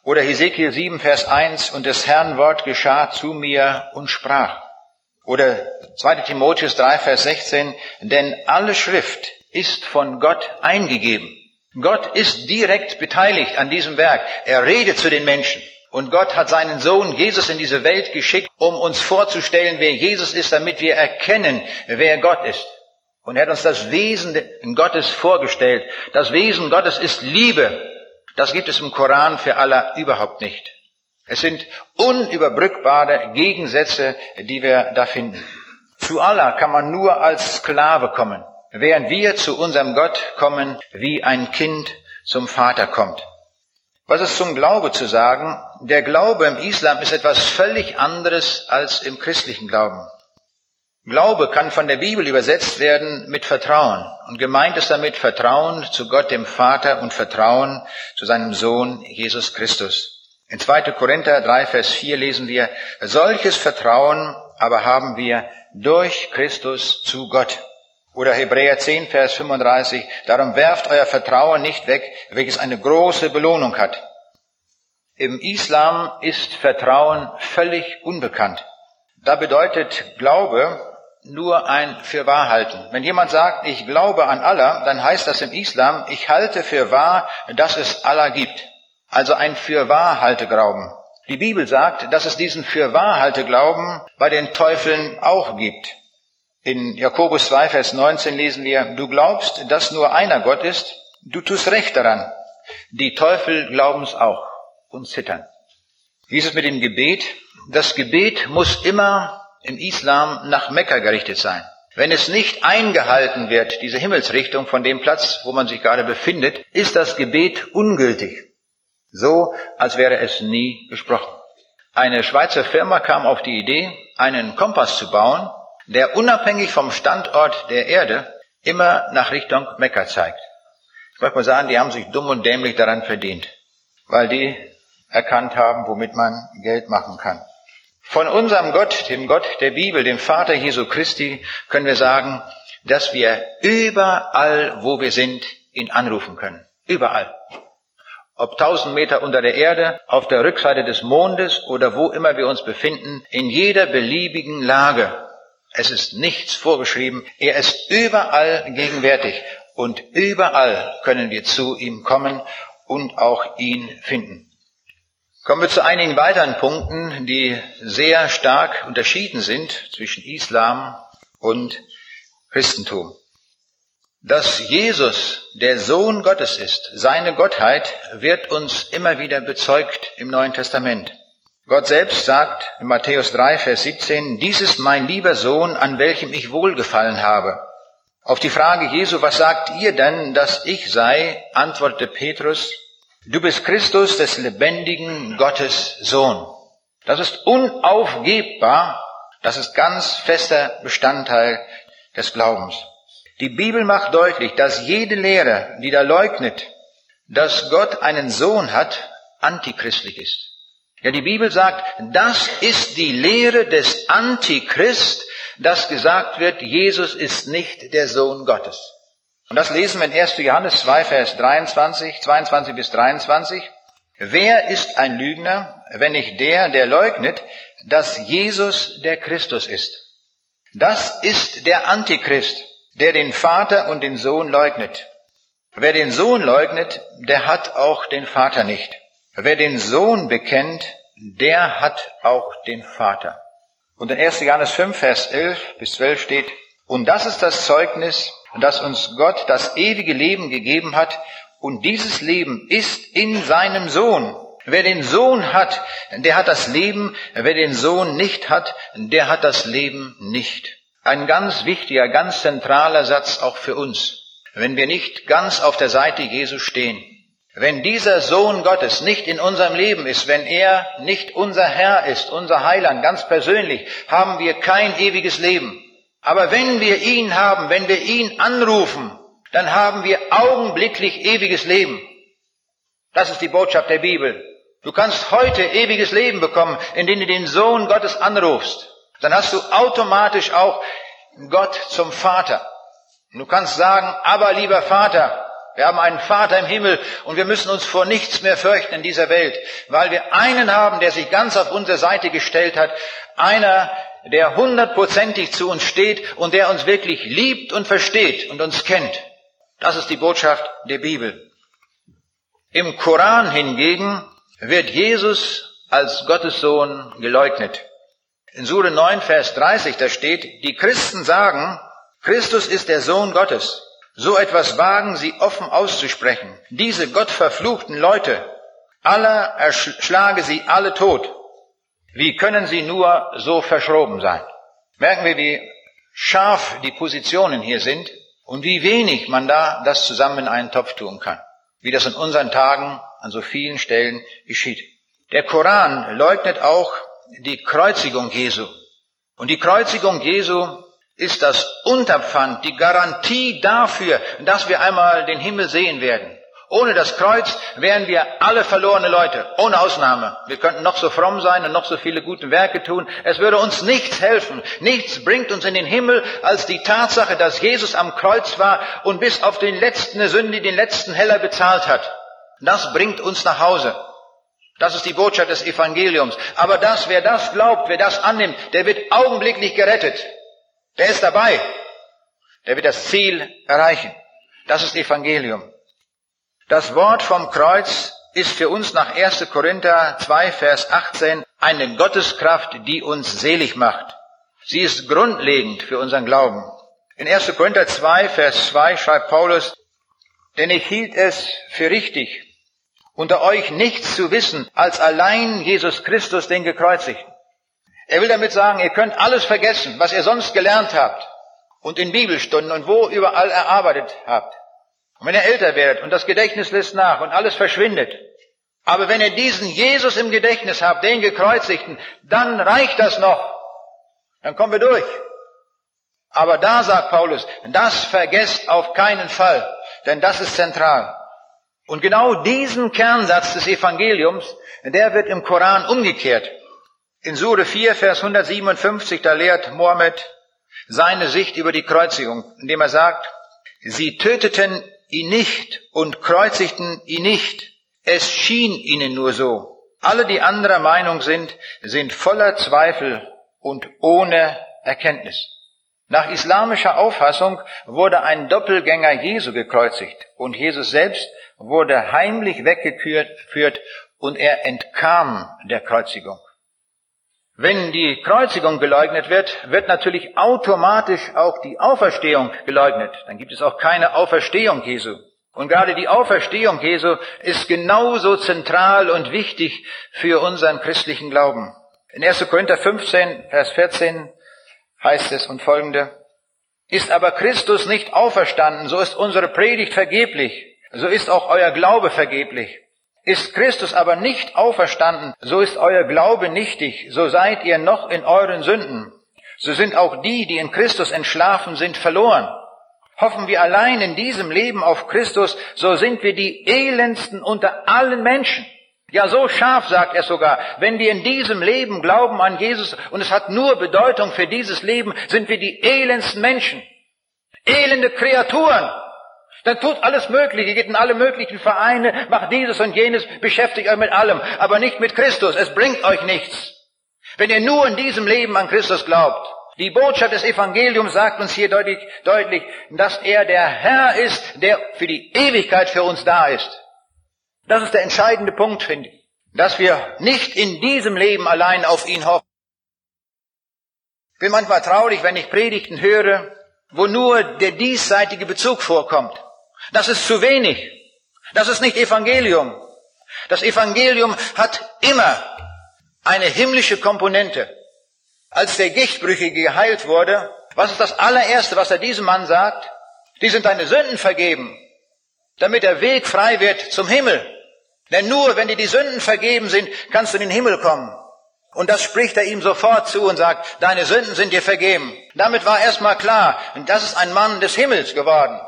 Oder Hesekiel 7, Vers 1, und des Herrn Wort geschah zu mir und sprach. Oder 2. Timotheus 3, Vers 16, denn alle Schrift ist von Gott eingegeben. Gott ist direkt beteiligt an diesem Werk. Er redet zu den Menschen. Und Gott hat seinen Sohn Jesus in diese Welt geschickt, um uns vorzustellen, wer Jesus ist, damit wir erkennen, wer Gott ist. Und er hat uns das Wesen Gottes vorgestellt. Das Wesen Gottes ist Liebe. Das gibt es im Koran für Allah überhaupt nicht. Es sind unüberbrückbare Gegensätze, die wir da finden. Zu Allah kann man nur als Sklave kommen, während wir zu unserem Gott kommen, wie ein Kind zum Vater kommt. Was ist zum Glaube zu sagen? Der Glaube im Islam ist etwas völlig anderes als im christlichen Glauben. Glaube kann von der Bibel übersetzt werden mit Vertrauen. Und gemeint ist damit Vertrauen zu Gott dem Vater und Vertrauen zu seinem Sohn Jesus Christus. In 2. Korinther 3, Vers 4 lesen wir, solches Vertrauen aber haben wir durch Christus zu Gott. Oder Hebräer 10, Vers 35, darum werft euer Vertrauen nicht weg, welches eine große Belohnung hat. Im Islam ist Vertrauen völlig unbekannt. Da bedeutet Glaube nur ein Fürwahrhalten. Wenn jemand sagt, ich glaube an Allah, dann heißt das im Islam, ich halte für wahr, dass es Allah gibt. Also ein Fürwahrhalteglauben. Die Bibel sagt, dass es diesen Fürwahrhalteglauben bei den Teufeln auch gibt. In Jakobus 2, Vers 19 lesen wir, du glaubst, dass nur einer Gott ist, du tust recht daran. Die Teufel glauben es auch und zittern. Wie ist es mit dem Gebet? Das Gebet muss immer im Islam nach Mekka gerichtet sein. Wenn es nicht eingehalten wird, diese Himmelsrichtung von dem Platz, wo man sich gerade befindet, ist das Gebet ungültig. So, als wäre es nie gesprochen. Eine Schweizer Firma kam auf die Idee, einen Kompass zu bauen, der unabhängig vom Standort der Erde immer nach Richtung Mekka zeigt. Ich möchte mal sagen, die haben sich dumm und dämlich daran verdient, weil die erkannt haben, womit man Geld machen kann. Von unserem Gott, dem Gott der Bibel, dem Vater Jesu Christi, können wir sagen, dass wir überall, wo wir sind, ihn anrufen können. Überall. Ob tausend Meter unter der Erde, auf der Rückseite des Mondes oder wo immer wir uns befinden, in jeder beliebigen Lage. Es ist nichts vorgeschrieben. Er ist überall gegenwärtig und überall können wir zu ihm kommen und auch ihn finden. Kommen wir zu einigen weiteren Punkten, die sehr stark unterschieden sind zwischen Islam und Christentum. Dass Jesus der Sohn Gottes ist, seine Gottheit, wird uns immer wieder bezeugt im Neuen Testament. Gott selbst sagt in Matthäus 3, Vers 17, dies ist mein lieber Sohn, an welchem ich wohlgefallen habe. Auf die Frage Jesu, was sagt ihr denn, dass ich sei, antwortete Petrus, Du bist Christus des lebendigen Gottes Sohn. Das ist unaufgebbar. Das ist ganz fester Bestandteil des Glaubens. Die Bibel macht deutlich, dass jede Lehre, die da leugnet, dass Gott einen Sohn hat, antichristlich ist. Ja, die Bibel sagt, das ist die Lehre des Antichrist, dass gesagt wird, Jesus ist nicht der Sohn Gottes. Und das lesen wir in 1. Johannes 2, Vers 23, 22 bis 23. Wer ist ein Lügner, wenn nicht der, der leugnet, dass Jesus der Christus ist? Das ist der Antichrist, der den Vater und den Sohn leugnet. Wer den Sohn leugnet, der hat auch den Vater nicht. Wer den Sohn bekennt, der hat auch den Vater. Und in 1. Johannes 5, Vers 11 bis 12 steht, und das ist das Zeugnis, dass uns Gott das ewige Leben gegeben hat und dieses Leben ist in seinem Sohn. Wer den Sohn hat, der hat das Leben. Wer den Sohn nicht hat, der hat das Leben nicht. Ein ganz wichtiger, ganz zentraler Satz auch für uns. Wenn wir nicht ganz auf der Seite Jesu stehen, wenn dieser Sohn Gottes nicht in unserem Leben ist, wenn er nicht unser Herr ist, unser Heiland, ganz persönlich, haben wir kein ewiges Leben. Aber wenn wir ihn haben, wenn wir ihn anrufen, dann haben wir augenblicklich ewiges Leben. Das ist die Botschaft der Bibel. Du kannst heute ewiges Leben bekommen, indem du den Sohn Gottes anrufst. Dann hast du automatisch auch Gott zum Vater. Und du kannst sagen, aber lieber Vater, wir haben einen Vater im Himmel und wir müssen uns vor nichts mehr fürchten in dieser Welt, weil wir einen haben, der sich ganz auf unsere Seite gestellt hat, einer, der hundertprozentig zu uns steht und der uns wirklich liebt und versteht und uns kennt. Das ist die Botschaft der Bibel. Im Koran hingegen wird Jesus als Gottes Sohn geleugnet. In Sure 9, Vers 30, da steht, die Christen sagen, Christus ist der Sohn Gottes. So etwas wagen sie offen auszusprechen. Diese gottverfluchten Leute, aller erschlage sie alle tot. Wie können sie nur so verschroben sein? Merken wir, wie scharf die Positionen hier sind und wie wenig man da das zusammen in einen Topf tun kann. Wie das in unseren Tagen an so vielen Stellen geschieht. Der Koran leugnet auch die Kreuzigung Jesu. Und die Kreuzigung Jesu ist das Unterpfand, die Garantie dafür, dass wir einmal den Himmel sehen werden. Ohne das Kreuz wären wir alle verlorene Leute, ohne Ausnahme. Wir könnten noch so fromm sein und noch so viele gute Werke tun. Es würde uns nichts helfen. Nichts bringt uns in den Himmel als die Tatsache, dass Jesus am Kreuz war und bis auf den letzten Sünde den letzten Heller bezahlt hat. Das bringt uns nach Hause. Das ist die Botschaft des Evangeliums. Aber das, wer das glaubt, wer das annimmt, der wird augenblicklich gerettet. Der ist dabei. Der wird das Ziel erreichen. Das ist Evangelium. Das Wort vom Kreuz ist für uns nach 1. Korinther 2, Vers 18 eine Gotteskraft, die uns selig macht. Sie ist grundlegend für unseren Glauben. In 1. Korinther 2, Vers 2 schreibt Paulus, denn ich hielt es für richtig, unter euch nichts zu wissen, als allein Jesus Christus den Gekreuzigten. Er will damit sagen, ihr könnt alles vergessen, was ihr sonst gelernt habt und in Bibelstunden und wo überall erarbeitet habt. Und wenn ihr älter werdet und das Gedächtnis lässt nach und alles verschwindet, Aber wenn ihr diesen Jesus im Gedächtnis habt, den gekreuzigten, dann reicht das noch. Dann kommen wir durch. Aber da sagt Paulus, das vergesst auf keinen Fall, denn das ist zentral. Und genau diesen Kernsatz des Evangeliums, der wird im Koran umgekehrt. In Sure 4, Vers 157, da lehrt Mohammed seine Sicht über die Kreuzigung, indem er sagt, sie töteten ihn nicht und kreuzigten ihn nicht. Es schien ihnen nur so. Alle, die anderer Meinung sind, sind voller Zweifel und ohne Erkenntnis. Nach islamischer Auffassung wurde ein Doppelgänger Jesu gekreuzigt und Jesus selbst wurde heimlich weggeführt und er entkam der Kreuzigung. Wenn die Kreuzigung geleugnet wird, wird natürlich automatisch auch die Auferstehung geleugnet. Dann gibt es auch keine Auferstehung Jesu. Und gerade die Auferstehung Jesu ist genauso zentral und wichtig für unseren christlichen Glauben. In 1. Korinther 15, Vers 14 heißt es und folgende, ist aber Christus nicht auferstanden, so ist unsere Predigt vergeblich, so ist auch euer Glaube vergeblich. Ist Christus aber nicht auferstanden, so ist euer Glaube nichtig, so seid ihr noch in euren Sünden. So sind auch die, die in Christus entschlafen sind, verloren. Hoffen wir allein in diesem Leben auf Christus, so sind wir die elendsten unter allen Menschen. Ja, so scharf sagt er sogar, wenn wir in diesem Leben glauben an Jesus und es hat nur Bedeutung für dieses Leben, sind wir die elendsten Menschen. Elende Kreaturen. Dann tut alles Mögliche, geht in alle möglichen Vereine, macht dieses und jenes, beschäftigt euch mit allem, aber nicht mit Christus. Es bringt euch nichts. Wenn ihr nur in diesem Leben an Christus glaubt. Die Botschaft des Evangeliums sagt uns hier deutlich, deutlich, dass er der Herr ist, der für die Ewigkeit für uns da ist. Das ist der entscheidende Punkt, finde ich. Dass wir nicht in diesem Leben allein auf ihn hoffen. Ich bin manchmal traurig, wenn ich Predigten höre, wo nur der diesseitige Bezug vorkommt. Das ist zu wenig. Das ist nicht Evangelium. Das Evangelium hat immer eine himmlische Komponente. Als der Gichtbrüchige geheilt wurde, was ist das allererste, was er diesem Mann sagt? Die sind deine Sünden vergeben, damit der Weg frei wird zum Himmel. Denn nur wenn dir die Sünden vergeben sind, kannst du in den Himmel kommen. Und das spricht er ihm sofort zu und sagt, deine Sünden sind dir vergeben. Damit war erstmal klar, das ist ein Mann des Himmels geworden.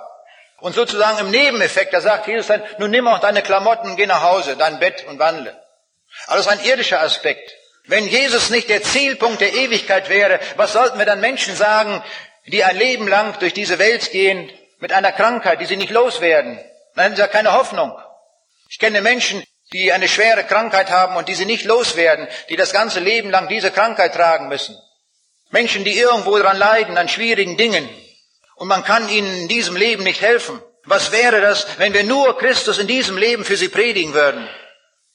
Und sozusagen im Nebeneffekt, da sagt Jesus dann, nun nimm auch deine Klamotten und geh nach Hause, dein Bett und wandle. Alles ein irdischer Aspekt. Wenn Jesus nicht der Zielpunkt der Ewigkeit wäre, was sollten wir dann Menschen sagen, die ein Leben lang durch diese Welt gehen mit einer Krankheit, die sie nicht loswerden? Dann haben sie ja keine Hoffnung. Ich kenne Menschen, die eine schwere Krankheit haben und die sie nicht loswerden, die das ganze Leben lang diese Krankheit tragen müssen. Menschen, die irgendwo dran leiden, an schwierigen Dingen. Und man kann ihnen in diesem Leben nicht helfen. Was wäre das, wenn wir nur Christus in diesem Leben für sie predigen würden?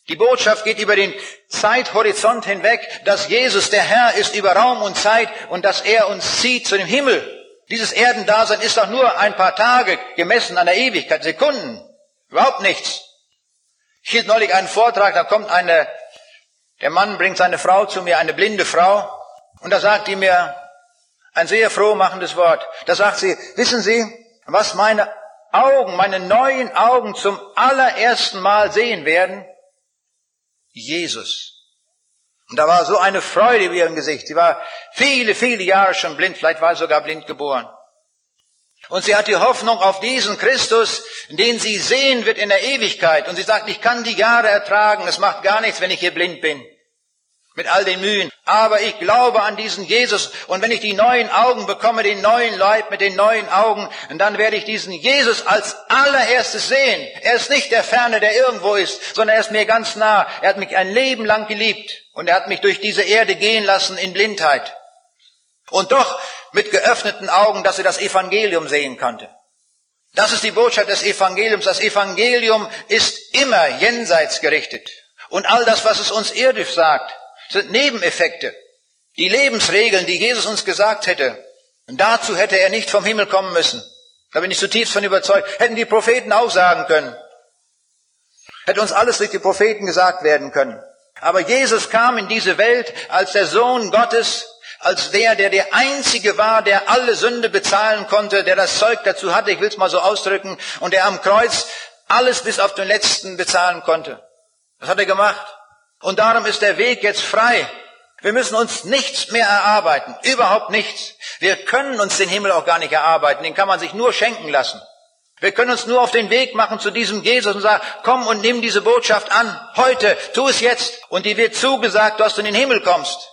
Die Botschaft geht über den Zeithorizont hinweg, dass Jesus der Herr ist über Raum und Zeit und dass er uns zieht zu dem Himmel. Dieses Erdendasein ist doch nur ein paar Tage gemessen an der Ewigkeit, Sekunden. Überhaupt nichts. Ich hielt neulich einen Vortrag, da kommt eine, der Mann bringt seine Frau zu mir, eine blinde Frau, und da sagt die mir ein sehr frohmachendes Wort. Da sagt sie, wissen Sie, was meine Augen, meine neuen Augen zum allerersten Mal sehen werden? Jesus. Und da war so eine Freude in ihrem Gesicht. Sie war viele, viele Jahre schon blind, vielleicht war sie sogar blind geboren. Und sie hat die Hoffnung auf diesen Christus, den sie sehen wird in der Ewigkeit. Und sie sagt, ich kann die Jahre ertragen, es macht gar nichts, wenn ich hier blind bin. Mit all den Mühen. Aber ich glaube an diesen Jesus. Und wenn ich die neuen Augen bekomme, den neuen Leib mit den neuen Augen, dann werde ich diesen Jesus als allererstes sehen. Er ist nicht der Ferne, der irgendwo ist, sondern er ist mir ganz nah. Er hat mich ein Leben lang geliebt. Und er hat mich durch diese Erde gehen lassen in Blindheit. Und doch mit geöffneten Augen, dass sie das Evangelium sehen konnte. Das ist die Botschaft des Evangeliums. Das Evangelium ist immer jenseits gerichtet. Und all das, was es uns irdisch sagt, sind Nebeneffekte. Die Lebensregeln, die Jesus uns gesagt hätte. Und dazu hätte er nicht vom Himmel kommen müssen. Da bin ich zutiefst von überzeugt. Hätten die Propheten auch sagen können. Hätte uns alles durch die Propheten gesagt werden können. Aber Jesus kam in diese Welt als der Sohn Gottes, als der, der der Einzige war, der alle Sünde bezahlen konnte, der das Zeug dazu hatte, ich will es mal so ausdrücken, und der am Kreuz alles bis auf den letzten bezahlen konnte. Das hat er gemacht. Und darum ist der Weg jetzt frei. Wir müssen uns nichts mehr erarbeiten, überhaupt nichts. Wir können uns den Himmel auch gar nicht erarbeiten, den kann man sich nur schenken lassen. Wir können uns nur auf den Weg machen zu diesem Jesus und sagen, komm und nimm diese Botschaft an, heute, tu es jetzt. Und die wird zugesagt, dass du in den Himmel kommst.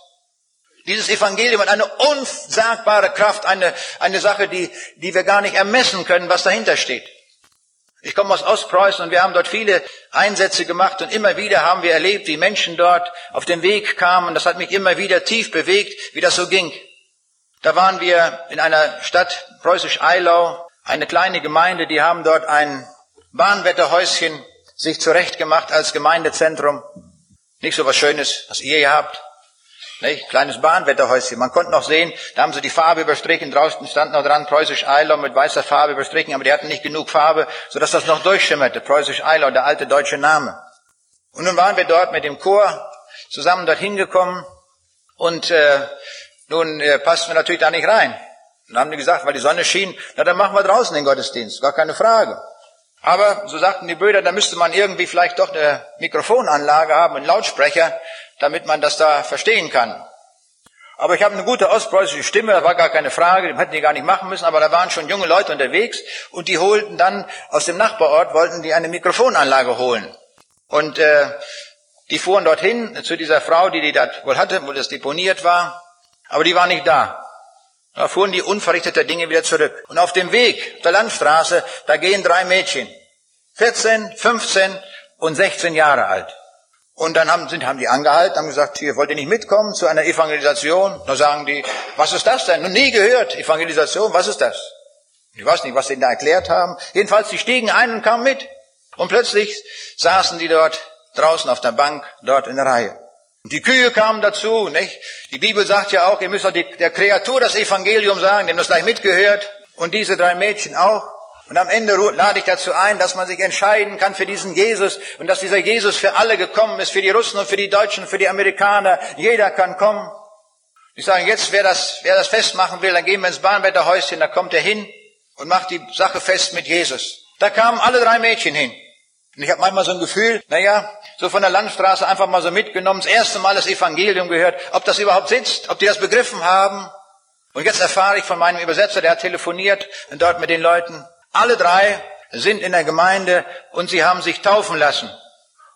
Dieses Evangelium hat eine unsagbare Kraft, eine, eine Sache, die, die wir gar nicht ermessen können, was dahinter steht. Ich komme aus Ostpreußen und wir haben dort viele Einsätze gemacht und immer wieder haben wir erlebt, wie Menschen dort auf den Weg kamen. Das hat mich immer wieder tief bewegt, wie das so ging. Da waren wir in einer Stadt, Preußisch-Eilau, eine kleine Gemeinde, die haben dort ein Bahnwetterhäuschen sich zurechtgemacht als Gemeindezentrum. Nicht so was Schönes, was ihr hier habt. Nicht? Kleines Bahnwetterhäuschen. Man konnte noch sehen, da haben sie die Farbe überstrichen, draußen stand noch dran Preußisch Eilau mit weißer Farbe überstrichen, aber die hatten nicht genug Farbe, sodass das noch durchschimmerte. Preußisch Eilau, der alte deutsche Name. Und nun waren wir dort mit dem Chor zusammen dorthin gekommen und äh, nun äh, passten wir natürlich da nicht rein. Dann haben die gesagt, weil die Sonne schien, na dann machen wir draußen den Gottesdienst, gar keine Frage. Aber, so sagten die Brüder, da müsste man irgendwie vielleicht doch eine Mikrofonanlage haben, einen Lautsprecher, damit man das da verstehen kann. Aber ich habe eine gute ostpreußische Stimme, das war gar keine Frage, die hätten die gar nicht machen müssen, aber da waren schon junge Leute unterwegs und die holten dann aus dem Nachbarort, wollten die eine Mikrofonanlage holen. Und äh, die fuhren dorthin zu dieser Frau, die die da wohl hatte, wo das deponiert war, aber die war nicht da. Da fuhren die unverrichteter Dinge wieder zurück. Und auf dem Weg der Landstraße, da gehen drei Mädchen, 14, 15 und 16 Jahre alt. Und dann haben, sind, haben die angehalten, haben gesagt, hier wollt ihr nicht mitkommen zu einer Evangelisation? Da sagen die, was ist das denn? Noch nie gehört, Evangelisation, was ist das? Ich weiß nicht, was sie da erklärt haben. Jedenfalls, die stiegen ein und kamen mit. Und plötzlich saßen die dort draußen auf der Bank, dort in der Reihe. Und die Kühe kamen dazu, nicht? Die Bibel sagt ja auch, ihr müsst doch die, der Kreatur das Evangelium sagen, dem das gleich mitgehört. Und diese drei Mädchen auch. Und am Ende lade ich dazu ein, dass man sich entscheiden kann für diesen Jesus und dass dieser Jesus für alle gekommen ist, für die Russen und für die Deutschen, für die Amerikaner. Jeder kann kommen. Ich sage, jetzt, wer das, wer das festmachen will, dann gehen wir ins Bahnwetterhäuschen, da kommt er hin und macht die Sache fest mit Jesus. Da kamen alle drei Mädchen hin. Und ich habe manchmal so ein Gefühl, naja, so von der Landstraße einfach mal so mitgenommen, das erste Mal das Evangelium gehört, ob das überhaupt sitzt, ob die das begriffen haben. Und jetzt erfahre ich von meinem Übersetzer, der hat telefoniert und dort mit den Leuten, alle drei sind in der Gemeinde und sie haben sich taufen lassen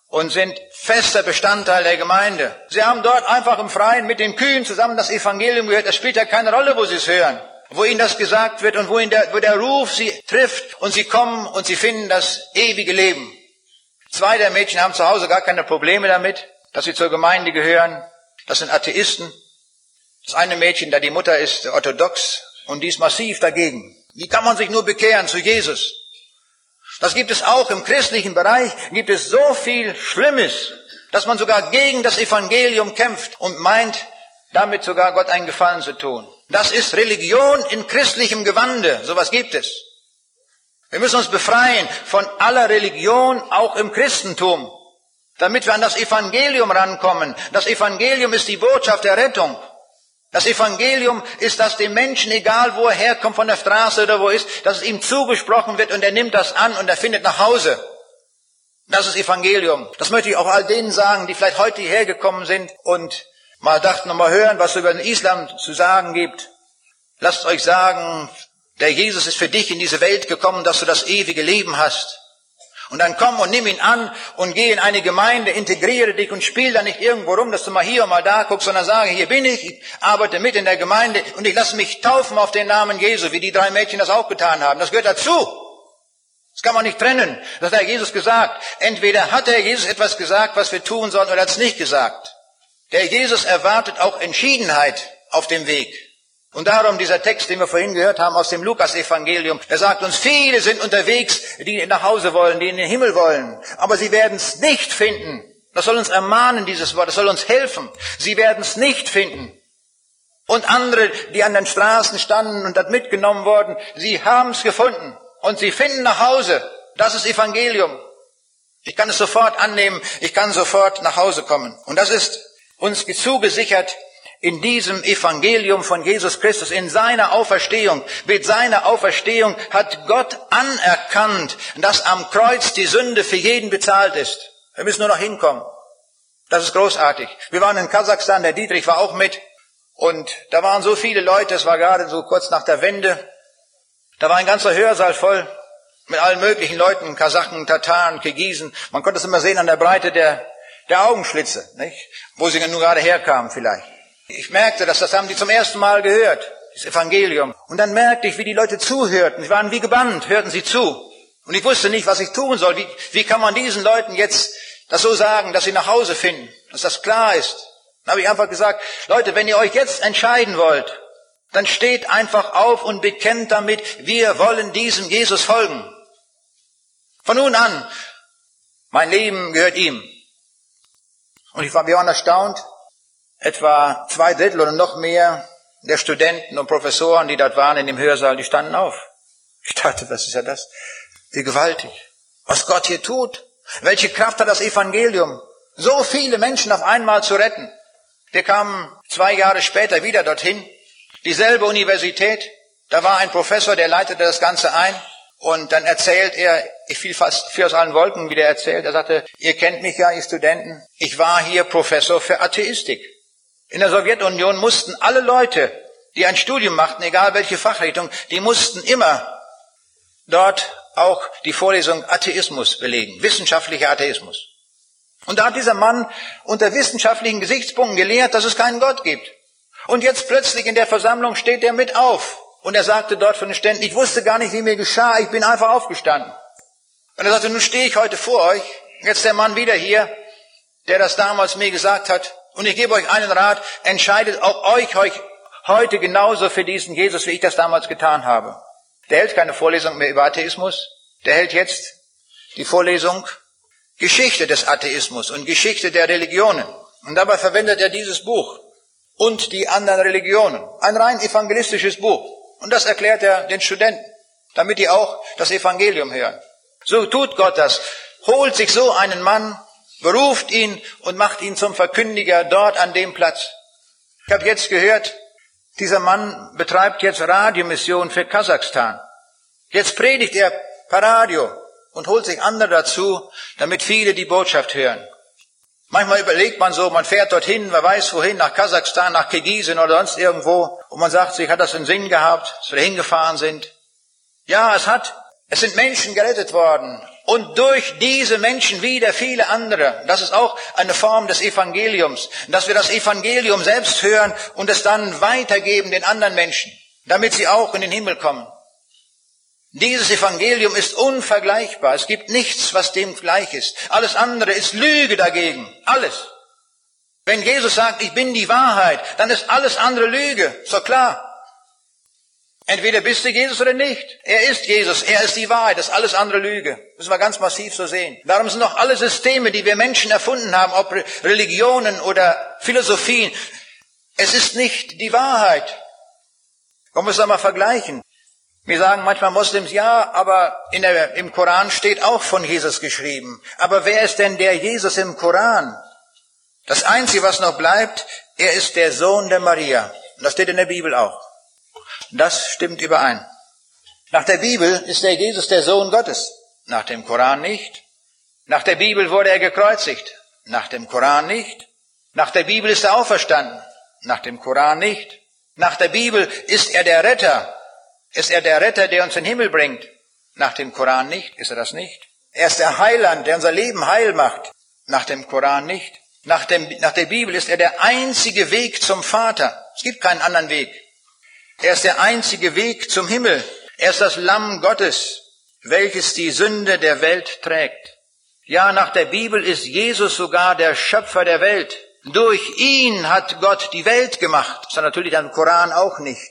und sind fester Bestandteil der Gemeinde. Sie haben dort einfach im Freien mit den Kühen zusammen das Evangelium gehört. Es spielt ja keine Rolle, wo sie es hören, wo ihnen das gesagt wird und wo, ihnen der, wo der Ruf sie trifft und sie kommen und sie finden das ewige Leben. Zwei der Mädchen haben zu Hause gar keine Probleme damit, dass sie zur Gemeinde gehören. Das sind Atheisten. Das eine Mädchen, da die Mutter ist orthodox und die ist massiv dagegen. Wie kann man sich nur bekehren zu Jesus? Das gibt es auch im christlichen Bereich, gibt es so viel Schlimmes, dass man sogar gegen das Evangelium kämpft und meint, damit sogar Gott einen Gefallen zu tun. Das ist Religion in christlichem Gewande. Sowas gibt es. Wir müssen uns befreien von aller Religion, auch im Christentum, damit wir an das Evangelium rankommen. Das Evangelium ist die Botschaft der Rettung. Das Evangelium ist, dass dem Menschen, egal wo er herkommt, von der Straße oder wo er ist, dass es ihm zugesprochen wird und er nimmt das an und er findet nach Hause. Das ist Evangelium. Das möchte ich auch all denen sagen, die vielleicht heute hierher gekommen sind und mal dachten, mal hören, was es über den Islam zu sagen gibt. Lasst euch sagen, der Jesus ist für dich in diese Welt gekommen, dass du das ewige Leben hast. Und dann komm und nimm ihn an und geh in eine Gemeinde, integriere dich und spiel da nicht irgendwo rum, dass du mal hier und mal da guckst, sondern sage, hier bin ich, ich arbeite mit in der Gemeinde und ich lasse mich taufen auf den Namen Jesu, wie die drei Mädchen das auch getan haben. Das gehört dazu. Das kann man nicht trennen. Das hat der Jesus gesagt. Entweder hat der Jesus etwas gesagt, was wir tun sollen, oder hat es nicht gesagt. Der Jesus erwartet auch Entschiedenheit auf dem Weg. Und darum dieser Text, den wir vorhin gehört haben aus dem Lukas-Evangelium, er sagt uns, viele sind unterwegs, die nach Hause wollen, die in den Himmel wollen, aber sie werden es nicht finden. Das soll uns ermahnen, dieses Wort, das soll uns helfen. Sie werden es nicht finden. Und andere, die an den Straßen standen und dort mitgenommen wurden, sie haben es gefunden und sie finden nach Hause. Das ist Evangelium. Ich kann es sofort annehmen, ich kann sofort nach Hause kommen. Und das ist uns zugesichert in diesem Evangelium von Jesus Christus, in seiner Auferstehung. Mit seiner Auferstehung hat Gott anerkannt, dass am Kreuz die Sünde für jeden bezahlt ist. Wir müssen nur noch hinkommen. Das ist großartig. Wir waren in Kasachstan, der Dietrich war auch mit. Und da waren so viele Leute, es war gerade so kurz nach der Wende. Da war ein ganzer Hörsaal voll mit allen möglichen Leuten, Kasachen, Tataren, Kirgisen. Man konnte es immer sehen an der Breite der, der Augenschlitze, nicht? wo sie nun gerade herkamen vielleicht. Ich merkte, dass das haben die zum ersten Mal gehört, das Evangelium. Und dann merkte ich, wie die Leute zuhörten. Sie waren wie gebannt, hörten sie zu. Und ich wusste nicht, was ich tun soll. Wie, wie kann man diesen Leuten jetzt das so sagen, dass sie nach Hause finden, dass das klar ist? Dann habe ich einfach gesagt, Leute, wenn ihr euch jetzt entscheiden wollt, dann steht einfach auf und bekennt damit, wir wollen diesem Jesus folgen. Von nun an, mein Leben gehört ihm. Und ich war, waren erstaunt, etwa zwei Drittel oder noch mehr der Studenten und Professoren, die dort waren in dem Hörsaal, die standen auf. Ich dachte, was ist ja das? Wie gewaltig. Was Gott hier tut. Welche Kraft hat das Evangelium, so viele Menschen auf einmal zu retten. Wir kamen zwei Jahre später wieder dorthin, dieselbe Universität. Da war ein Professor, der leitete das Ganze ein. Und dann erzählt er, ich fiel fast für aus allen Wolken, wie der erzählt. Er sagte, ihr kennt mich ja, ihr Studenten. Ich war hier Professor für Atheistik. In der Sowjetunion mussten alle Leute, die ein Studium machten, egal welche Fachrichtung, die mussten immer dort auch die Vorlesung Atheismus belegen, wissenschaftlicher Atheismus. Und da hat dieser Mann unter wissenschaftlichen Gesichtspunkten gelehrt, dass es keinen Gott gibt. Und jetzt plötzlich in der Versammlung steht er mit auf. Und er sagte dort von den Ständen, ich wusste gar nicht, wie mir geschah, ich bin einfach aufgestanden. Und er sagte, nun stehe ich heute vor euch, jetzt der Mann wieder hier, der das damals mir gesagt hat, und ich gebe euch einen Rat, entscheidet auch euch, euch heute genauso für diesen Jesus, wie ich das damals getan habe. Der hält keine Vorlesung mehr über Atheismus, der hält jetzt die Vorlesung Geschichte des Atheismus und Geschichte der Religionen. Und dabei verwendet er dieses Buch und die anderen Religionen. Ein rein evangelistisches Buch. Und das erklärt er den Studenten, damit die auch das Evangelium hören. So tut Gott das. Holt sich so einen Mann, beruft ihn und macht ihn zum Verkündiger dort an dem Platz. Ich habe jetzt gehört, dieser Mann betreibt jetzt Radiomission für Kasachstan. Jetzt predigt er per Radio und holt sich andere dazu, damit viele die Botschaft hören. Manchmal überlegt man so, man fährt dorthin, wer weiß wohin, nach Kasachstan, nach Kirgisien oder sonst irgendwo, und man sagt sich, hat das einen Sinn gehabt, dass wir hingefahren sind? Ja, es hat. Es sind Menschen gerettet worden. Und durch diese Menschen wieder viele andere. Das ist auch eine Form des Evangeliums, dass wir das Evangelium selbst hören und es dann weitergeben den anderen Menschen, damit sie auch in den Himmel kommen. Dieses Evangelium ist unvergleichbar. Es gibt nichts, was dem gleich ist. Alles andere ist Lüge dagegen. Alles. Wenn Jesus sagt, ich bin die Wahrheit, dann ist alles andere Lüge. So klar. Entweder bist du Jesus oder nicht. Er ist Jesus, er ist die Wahrheit, das ist alles andere Lüge. Müssen wir ganz massiv so sehen. Darum sind noch alle Systeme, die wir Menschen erfunden haben, ob Religionen oder Philosophien, es ist nicht die Wahrheit. Wollen wir es einmal vergleichen? Wir sagen manchmal Moslems, ja, aber der, im Koran steht auch von Jesus geschrieben. Aber wer ist denn der Jesus im Koran? Das Einzige, was noch bleibt, er ist der Sohn der Maria. Und das steht in der Bibel auch. Das stimmt überein. Nach der Bibel ist der Jesus der Sohn Gottes. Nach dem Koran nicht. Nach der Bibel wurde er gekreuzigt. Nach dem Koran nicht. Nach der Bibel ist er auferstanden. Nach dem Koran nicht. Nach der Bibel ist er der Retter. Ist er der Retter, der uns in den Himmel bringt? Nach dem Koran nicht. Ist er das nicht? Er ist der Heiland, der unser Leben heil macht. Nach dem Koran nicht. Nach, dem, nach der Bibel ist er der einzige Weg zum Vater. Es gibt keinen anderen Weg. Er ist der einzige Weg zum Himmel. Er ist das Lamm Gottes, welches die Sünde der Welt trägt. Ja, nach der Bibel ist Jesus sogar der Schöpfer der Welt. Durch ihn hat Gott die Welt gemacht. Das ist natürlich am Koran auch nicht.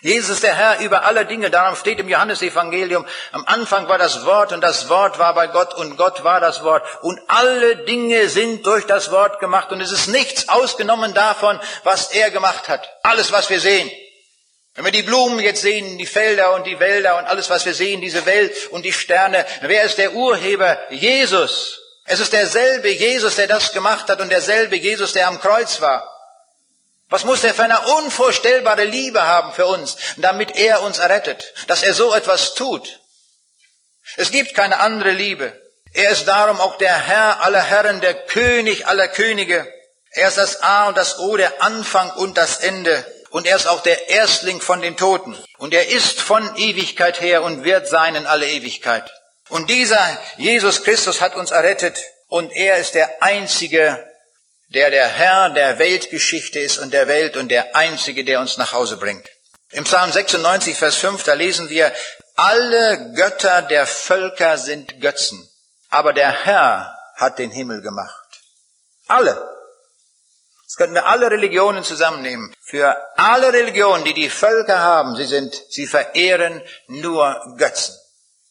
Jesus ist der Herr über alle Dinge. Darum steht im Johannesevangelium, am Anfang war das Wort und das Wort war bei Gott und Gott war das Wort. Und alle Dinge sind durch das Wort gemacht und es ist nichts ausgenommen davon, was er gemacht hat. Alles, was wir sehen. Wenn wir die Blumen jetzt sehen, die Felder und die Wälder und alles, was wir sehen, diese Welt und die Sterne, wer ist der Urheber? Jesus. Es ist derselbe Jesus, der das gemacht hat und derselbe Jesus, der am Kreuz war. Was muss er für eine unvorstellbare Liebe haben für uns, damit er uns errettet, dass er so etwas tut? Es gibt keine andere Liebe. Er ist darum auch der Herr aller Herren, der König aller Könige. Er ist das A und das O, der Anfang und das Ende. Und er ist auch der Erstling von den Toten. Und er ist von Ewigkeit her und wird sein in alle Ewigkeit. Und dieser Jesus Christus hat uns errettet. Und er ist der Einzige, der der Herr der Weltgeschichte ist und der Welt und der Einzige, der uns nach Hause bringt. Im Psalm 96, Vers 5, da lesen wir, alle Götter der Völker sind Götzen, aber der Herr hat den Himmel gemacht. Alle. Das könnten wir alle Religionen zusammennehmen. Für alle Religionen, die die Völker haben, sie sind, sie verehren nur Götzen.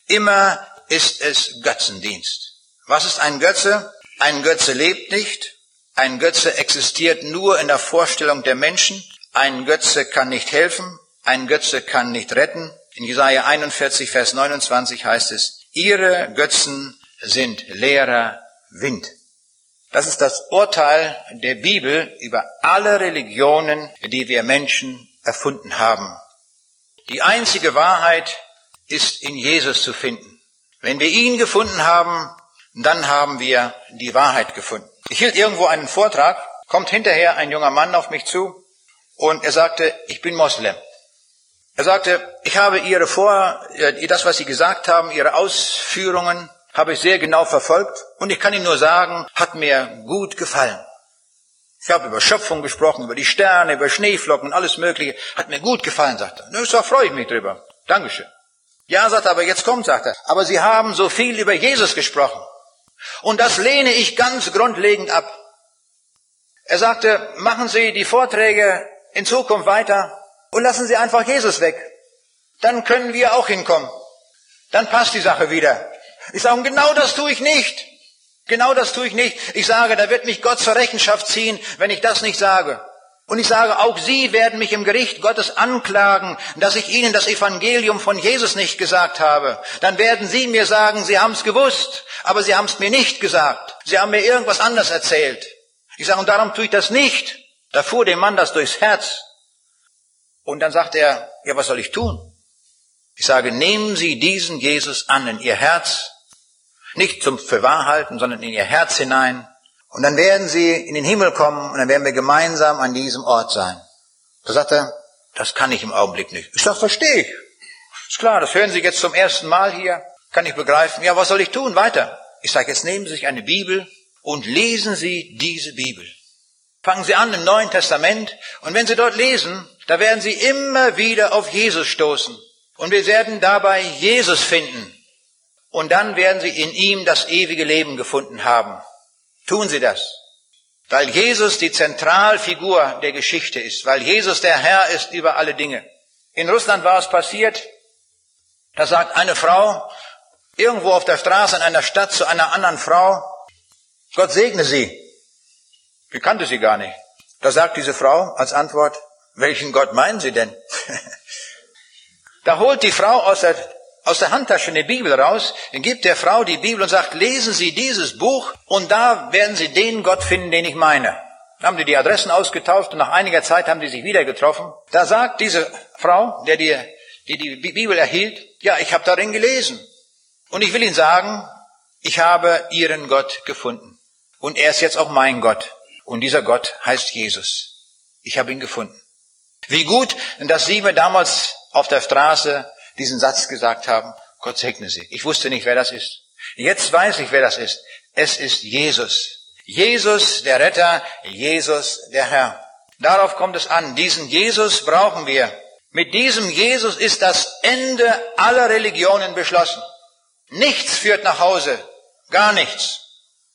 Immer ist es Götzendienst. Was ist ein Götze? Ein Götze lebt nicht. Ein Götze existiert nur in der Vorstellung der Menschen. Ein Götze kann nicht helfen. Ein Götze kann nicht retten. In Jesaja 41, Vers 29 heißt es, ihre Götzen sind leerer Wind. Das ist das Urteil der Bibel über alle Religionen, die wir Menschen erfunden haben. Die einzige Wahrheit ist in Jesus zu finden. Wenn wir ihn gefunden haben, dann haben wir die Wahrheit gefunden. Ich hielt irgendwo einen Vortrag, kommt hinterher ein junger Mann auf mich zu und er sagte, ich bin Moslem. Er sagte, ich habe Ihre Vor, äh, das, was Sie gesagt haben, Ihre Ausführungen, habe ich sehr genau verfolgt und ich kann Ihnen nur sagen, hat mir gut gefallen. Ich habe über Schöpfung gesprochen, über die Sterne, über Schneeflocken alles Mögliche. Hat mir gut gefallen, sagt er. Na, da freue ich mich drüber. Dankeschön. Ja, sagt er, aber jetzt kommt, sagt er. Aber Sie haben so viel über Jesus gesprochen. Und das lehne ich ganz grundlegend ab. Er sagte, machen Sie die Vorträge in Zukunft weiter und lassen Sie einfach Jesus weg. Dann können wir auch hinkommen. Dann passt die Sache wieder. Ich sage, genau das tue ich nicht. Genau das tue ich nicht. Ich sage, da wird mich Gott zur Rechenschaft ziehen, wenn ich das nicht sage. Und ich sage, auch Sie werden mich im Gericht Gottes anklagen, dass ich Ihnen das Evangelium von Jesus nicht gesagt habe. Dann werden Sie mir sagen, Sie haben es gewusst, aber Sie haben es mir nicht gesagt. Sie haben mir irgendwas anderes erzählt. Ich sage, und darum tue ich das nicht. Da fuhr dem Mann das durchs Herz. Und dann sagt er, ja, was soll ich tun? Ich sage, nehmen Sie diesen Jesus an in Ihr Herz, nicht zum Verwahrhalten, sondern in Ihr Herz hinein. Und dann werden Sie in den Himmel kommen und dann werden wir gemeinsam an diesem Ort sein. Da sagt er, das kann ich im Augenblick nicht. Ich sage, verstehe ich. Ist klar, das hören Sie jetzt zum ersten Mal hier. Kann ich begreifen. Ja, was soll ich tun? Weiter. Ich sage, jetzt nehmen Sie sich eine Bibel und lesen Sie diese Bibel. Fangen Sie an im Neuen Testament und wenn Sie dort lesen, da werden Sie immer wieder auf Jesus stoßen. Und wir werden dabei Jesus finden. Und dann werden Sie in ihm das ewige Leben gefunden haben. Tun Sie das. Weil Jesus die Zentralfigur der Geschichte ist. Weil Jesus der Herr ist über alle Dinge. In Russland war es passiert, da sagt eine Frau irgendwo auf der Straße in einer Stadt zu einer anderen Frau, Gott segne sie. Ich kannte sie gar nicht. Da sagt diese Frau als Antwort, welchen Gott meinen Sie denn? [laughs] da holt die Frau aus der, aus der Handtasche eine Bibel raus, gibt der Frau die Bibel und sagt, lesen Sie dieses Buch und da werden Sie den Gott finden, den ich meine. Dann haben die die Adressen ausgetauscht und nach einiger Zeit haben die sich wieder getroffen. Da sagt diese Frau, der die, die, die Bibel erhielt, ja, ich habe darin gelesen. Und ich will Ihnen sagen, ich habe Ihren Gott gefunden. Und er ist jetzt auch mein Gott. Und dieser Gott heißt Jesus. Ich habe ihn gefunden. Wie gut, dass Sie mir damals auf der Straße diesen Satz gesagt haben, Gott segne Sie. Ich wusste nicht, wer das ist. Jetzt weiß ich, wer das ist. Es ist Jesus. Jesus, der Retter, Jesus, der Herr. Darauf kommt es an. Diesen Jesus brauchen wir. Mit diesem Jesus ist das Ende aller Religionen beschlossen. Nichts führt nach Hause. Gar nichts.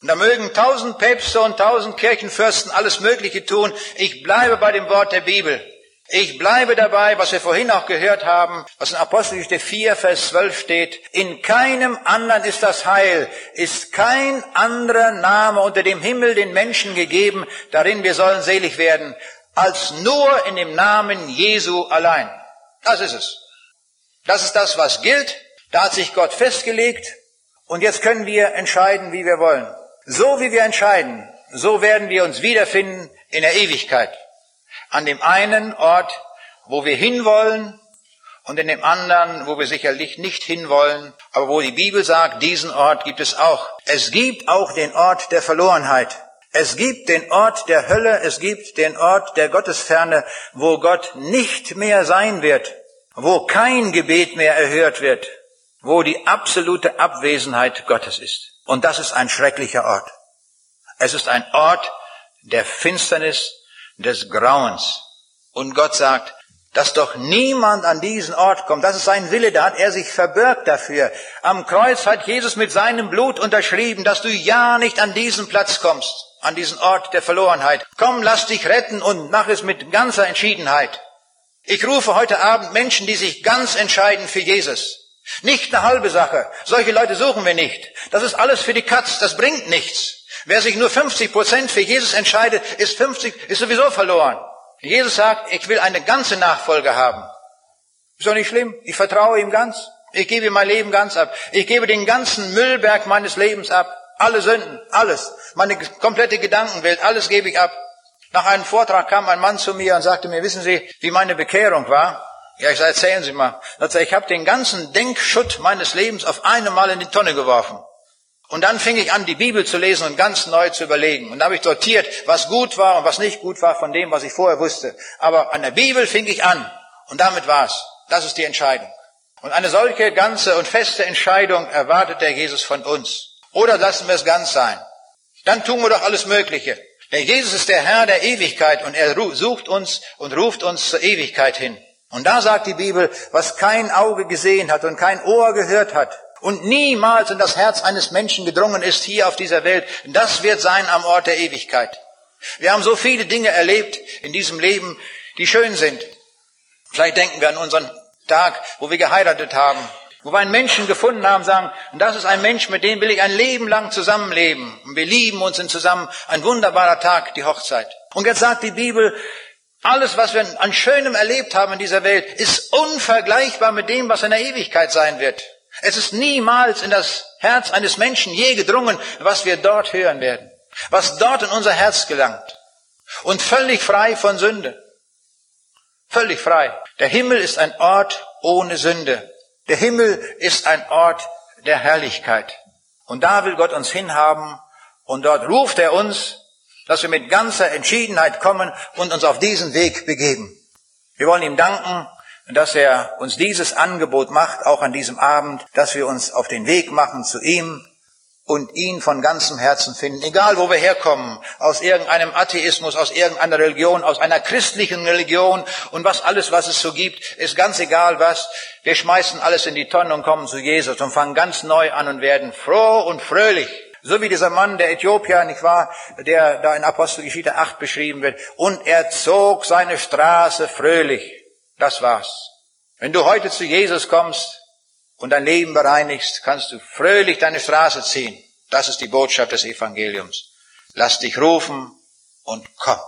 Und da mögen tausend Päpste und tausend Kirchenfürsten alles Mögliche tun. Ich bleibe bei dem Wort der Bibel. Ich bleibe dabei, was wir vorhin auch gehört haben, was in Apostelgeschichte 4, Vers 12 steht. In keinem anderen ist das Heil, ist kein anderer Name unter dem Himmel den Menschen gegeben, darin wir sollen selig werden, als nur in dem Namen Jesu allein. Das ist es. Das ist das, was gilt. Da hat sich Gott festgelegt. Und jetzt können wir entscheiden, wie wir wollen. So wie wir entscheiden, so werden wir uns wiederfinden in der Ewigkeit an dem einen Ort, wo wir hinwollen und in dem anderen, wo wir sicherlich nicht hinwollen, aber wo die Bibel sagt, diesen Ort gibt es auch. Es gibt auch den Ort der Verlorenheit. Es gibt den Ort der Hölle, es gibt den Ort der Gottesferne, wo Gott nicht mehr sein wird, wo kein Gebet mehr erhört wird, wo die absolute Abwesenheit Gottes ist. Und das ist ein schrecklicher Ort. Es ist ein Ort der Finsternis, des Grauens. Und Gott sagt, dass doch niemand an diesen Ort kommt. Das ist sein Wille, da hat er sich verbirgt dafür. Am Kreuz hat Jesus mit seinem Blut unterschrieben, dass du ja nicht an diesen Platz kommst, an diesen Ort der Verlorenheit. Komm, lass dich retten und mach es mit ganzer Entschiedenheit. Ich rufe heute Abend Menschen, die sich ganz entscheiden für Jesus. Nicht eine halbe Sache. Solche Leute suchen wir nicht. Das ist alles für die Katz. Das bringt nichts. Wer sich nur 50 Prozent für Jesus entscheidet, ist 50, ist sowieso verloren. Jesus sagt, ich will eine ganze Nachfolge haben. Ist doch nicht schlimm. Ich vertraue ihm ganz. Ich gebe ihm mein Leben ganz ab. Ich gebe den ganzen Müllberg meines Lebens ab. Alle Sünden, alles. Meine komplette Gedankenwelt, alles gebe ich ab. Nach einem Vortrag kam ein Mann zu mir und sagte mir, wissen Sie, wie meine Bekehrung war? Ja, ich sage, erzählen Sie mal. Ich habe den ganzen Denkschutt meines Lebens auf einmal in die Tonne geworfen. Und dann fing ich an, die Bibel zu lesen und ganz neu zu überlegen. Und da habe ich sortiert, was gut war und was nicht gut war von dem, was ich vorher wusste. Aber an der Bibel fing ich an. Und damit war's. Das ist die Entscheidung. Und eine solche ganze und feste Entscheidung erwartet der Jesus von uns. Oder lassen wir es ganz sein. Dann tun wir doch alles Mögliche. Der Jesus ist der Herr der Ewigkeit und er sucht uns und ruft uns zur Ewigkeit hin. Und da sagt die Bibel, was kein Auge gesehen hat und kein Ohr gehört hat, und niemals in das Herz eines Menschen gedrungen ist hier auf dieser Welt, das wird sein am Ort der Ewigkeit. Wir haben so viele Dinge erlebt in diesem Leben, die schön sind. Vielleicht denken wir an unseren Tag, wo wir geheiratet haben, wo wir einen Menschen gefunden haben, sagen, das ist ein Mensch, mit dem will ich ein Leben lang zusammenleben. Und wir lieben uns in zusammen. Ein wunderbarer Tag, die Hochzeit. Und jetzt sagt die Bibel, alles, was wir an Schönem erlebt haben in dieser Welt, ist unvergleichbar mit dem, was in der Ewigkeit sein wird. Es ist niemals in das Herz eines Menschen je gedrungen, was wir dort hören werden, was dort in unser Herz gelangt. Und völlig frei von Sünde. Völlig frei. Der Himmel ist ein Ort ohne Sünde. Der Himmel ist ein Ort der Herrlichkeit. Und da will Gott uns hinhaben und dort ruft er uns, dass wir mit ganzer Entschiedenheit kommen und uns auf diesen Weg begeben. Wir wollen ihm danken dass er uns dieses Angebot macht, auch an diesem Abend, dass wir uns auf den Weg machen zu ihm und ihn von ganzem Herzen finden, egal wo wir herkommen, aus irgendeinem Atheismus, aus irgendeiner Religion, aus einer christlichen Religion und was alles, was es so gibt, ist ganz egal was. Wir schmeißen alles in die Tonne und kommen zu Jesus und fangen ganz neu an und werden froh und fröhlich. So wie dieser Mann, der Äthiopier, nicht wahr, der da in Apostelgeschichte 8 beschrieben wird. Und er zog seine Straße fröhlich. Das war's. Wenn du heute zu Jesus kommst und dein Leben bereinigst, kannst du fröhlich deine Straße ziehen. Das ist die Botschaft des Evangeliums. Lass dich rufen und komm.